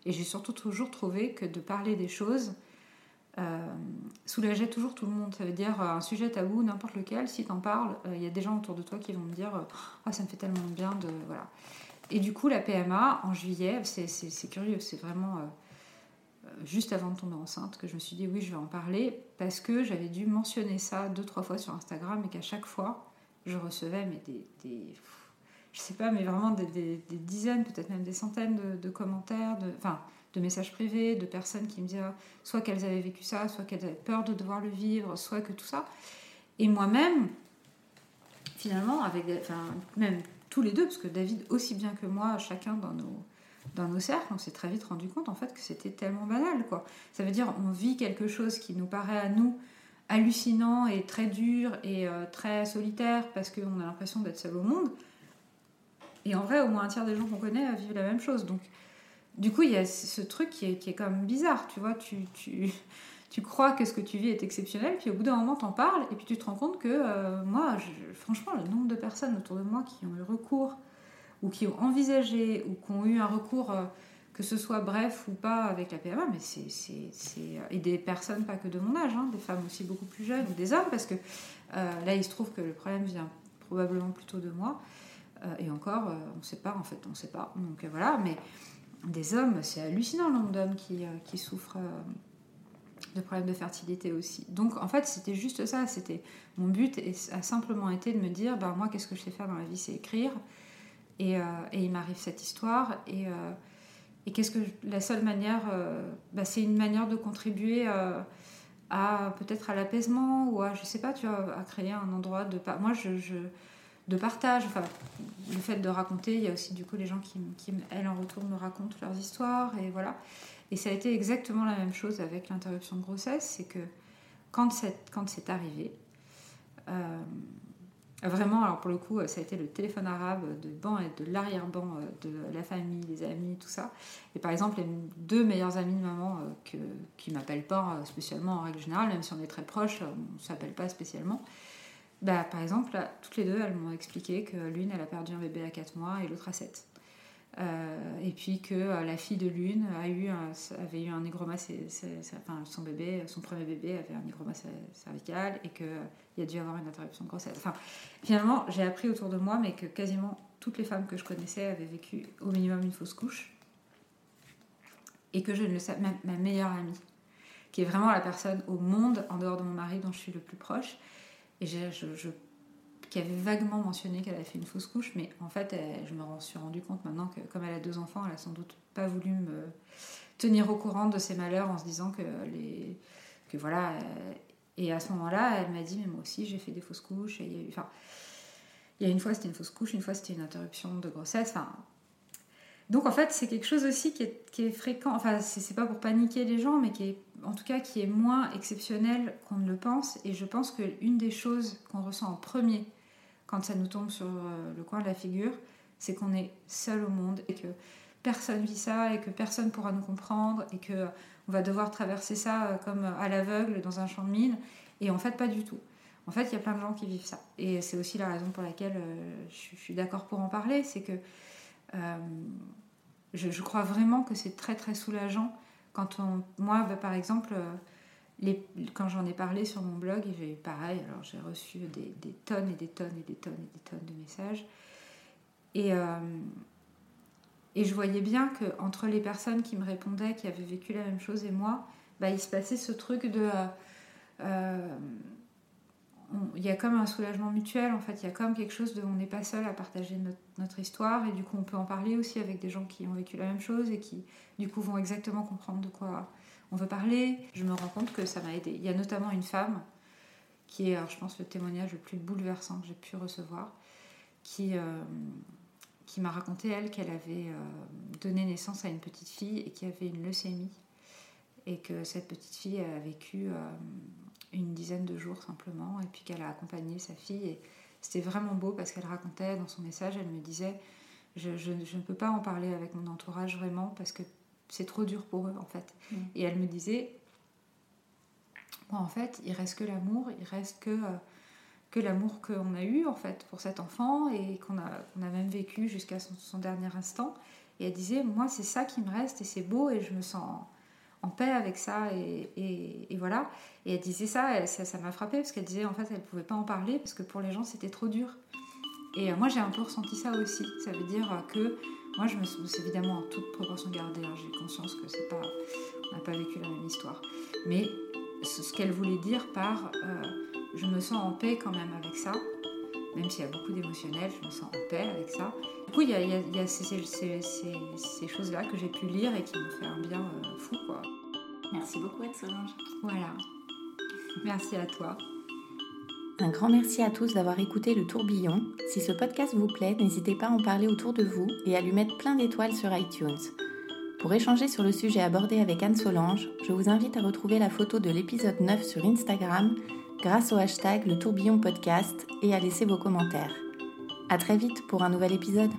Et j'ai surtout toujours trouvé que de parler des choses soulageait toujours tout le monde. Ça veut dire un sujet tabou, n'importe lequel, si t'en parles, il y a des gens autour de toi qui vont me dire oh, ça me fait tellement bien de. Voilà. Et du coup, la PMA, en juillet, c'est curieux, c'est vraiment juste avant de tomber enceinte que je me suis dit oui, je vais en parler parce que j'avais dû mentionner ça deux, trois fois sur Instagram et qu'à chaque fois, je recevais mais des, des je sais pas, mais vraiment des, dizaines, peut-être même des centaines de, commentaires, de, enfin, de messages privés, de personnes qui me disaient soit qu'elles avaient vécu ça, soit qu'elles avaient peur de devoir le vivre, soit que tout ça. Et moi-même, finalement, avec, enfin, même tous les deux, parce que David aussi bien que moi, chacun dans nos dans nos cercles, on s'est très vite rendu compte en fait que c'était tellement banal quoi. Ça veut dire on vit quelque chose qui nous paraît à nous hallucinant et très dur et euh, très solitaire parce qu'on a l'impression d'être seul au monde. Et en vrai, au moins un tiers des gens qu'on connaît vivent la même chose. Donc, du coup, il y a ce truc qui est, qui est quand même bizarre, tu vois. Tu, tu, <laughs> tu, crois que ce que tu vis est exceptionnel, puis au bout d'un moment, t'en parles, et puis tu te rends compte que, euh, moi, franchement, le nombre de personnes autour de moi qui ont eu recours ou qui ont envisagé ou qui ont eu un recours, euh, que ce soit bref ou pas avec la PMA, mais c'est, et des personnes pas que de mon âge, hein, des femmes aussi beaucoup plus jeunes ou des hommes, parce que euh, là il se trouve que le problème vient probablement plutôt de moi, euh, et encore on ne sait pas en fait, on ne sait pas, donc voilà, mais des hommes, c'est hallucinant le nombre d'hommes qui, qui souffrent de problèmes de fertilité aussi. Donc en fait, c'était juste ça. C'était mon but a simplement été de me dire, ben moi, qu'est-ce que je sais faire dans la vie, c'est écrire. Euh, et, il m'arrive cette histoire. Et, euh, et qu'est-ce que la seule manière, euh, bah, c'est une manière de contribuer à peut-être à l'apaisement ou à, je sais pas, tu vois, à créer un endroit de. Moi, je, de partage. Enfin, le fait de raconter, il y a aussi du coup les gens qui, qui, elles en retour, me racontent leurs histoires et voilà. Et ça a été exactement la même chose avec l'interruption de grossesse, c'est que quand c'est quand c'est arrivé, Vraiment, alors pour le coup, ça a été le téléphone arabe de banc et de l'arrière-ban euh, de la famille, des amis, tout ça. Et par exemple, les deux meilleures amies de maman euh, qui ne m'appellent pas euh, spécialement en règle générale, même si on est très proches, on ne s'appelle pas spécialement. Bah, par exemple, toutes les deux, elles m'ont expliqué que l'une, elle a perdu un bébé à 4 mois et l'autre à 7. Euh, et puis que euh, la fille de l'une avait eu un négroma, enfin, son bébé, son premier bébé avait un négroma cervical et qu'il y a dû avoir une interruption de grossesse. Enfin, finalement, j'ai appris autour de moi, mais que quasiment toutes les femmes que je connaissais avaient vécu au minimum une fausse couche. Et que je ne le savais, même ma meilleure amie, qui est vraiment la personne au monde, en dehors de mon mari, dont je suis le plus proche. Et je qui avait vaguement mentionné qu'elle avait fait une fausse couche, mais en fait, je me suis rendu compte maintenant que comme elle a deux enfants, elle a sans doute pas voulu me tenir au courant de ses malheurs en se disant que les que voilà. Et à ce moment-là, elle m'a dit mais moi aussi j'ai fait des fausses couches. Et il y a eu, enfin, il y a une fois c'était une fausse couche, une fois c'était une interruption de grossesse. Enfin, donc en fait, c'est quelque chose aussi qui est, qui est fréquent. Enfin, c'est pas pour paniquer les gens, mais qui est en tout cas qui est moins exceptionnel qu'on ne le pense. Et je pense qu'une des choses qu'on ressent en premier quand ça nous tombe sur euh, le coin de la figure, c'est qu'on est seul au monde et que personne vit ça et que personne pourra nous comprendre et que on va devoir traverser ça euh, comme à l'aveugle dans un champ de mine. Et en fait, pas du tout. En fait, il y a plein de gens qui vivent ça. Et c'est aussi la raison pour laquelle euh, je, suis d'accord pour en parler. C'est que je, crois vraiment que c'est très très soulageant quand on. Moi, bah, par exemple quand j'en ai parlé sur mon blog, j'ai pareil, alors j'ai reçu des, tonnes et des tonnes et des tonnes et des tonnes de messages. Et, euh, et je voyais bien que entre les personnes qui me répondaient, qui avaient vécu la même chose et moi, bah, il se passait ce truc de... Euh, euh, il y a comme un soulagement mutuel, en fait, il y a comme quelque chose de on n'est pas seul à partager notre, notre, histoire et du coup on peut en parler aussi avec des gens qui ont vécu la même chose et qui du coup vont exactement comprendre de quoi on veut parler. Je me rends compte que ça m'a aidé. Il y a notamment une femme qui est, je pense, le témoignage le plus bouleversant que j'ai pu recevoir, qui, euh, m'a raconté, elle, qu'elle avait euh, donné naissance à une petite fille et qui avait une leucémie. Et que cette petite fille a vécu euh, une dizaine de jours simplement, et puis qu'elle a accompagné sa fille. Et c'était vraiment beau parce qu'elle racontait dans son message, elle me disait, je, ne peux pas en parler avec mon entourage vraiment parce que c'est trop dur pour eux en fait. Mm. Et elle me disait, en fait, il reste que l'amour, il reste que, euh, que l'amour qu'on a eu en fait pour cet enfant et qu'on a, a même vécu jusqu'à son, dernier instant. Et elle disait, moi c'est ça qui me reste et c'est beau et je me sens en paix avec ça et, voilà. Et elle disait ça, ça m'a frappé parce qu'elle disait en fait elle pouvait pas en parler parce que pour les gens c'était trop dur. Et euh, moi j'ai un peu ressenti ça aussi. Ça veut dire que moi je me suis évidemment en toute proportion gardée. Hein. j'ai conscience que c'est pas, on n'a pas vécu la même histoire. Mais ce, qu'elle voulait dire par euh, je me sens en paix quand même avec ça même s'il y a beaucoup d'émotionnel, je me sens en paix avec ça. Du coup, il y a, ces, choses-là que j'ai pu lire et qui m'ont fait un bien euh, fou. Quoi. Merci beaucoup, Anne Solange. Voilà. Merci à toi. Un grand merci à tous d'avoir écouté le tourbillon. Si ce podcast vous plaît, n'hésitez pas à en parler autour de vous et à lui mettre plein d'étoiles sur iTunes. Pour échanger sur le sujet abordé avec Anne Solange, je vous invite à retrouver la photo de l'épisode 9 sur Instagram grâce au hashtag Le Tourbillon Podcast et à laisser vos commentaires. À très vite pour un nouvel épisode.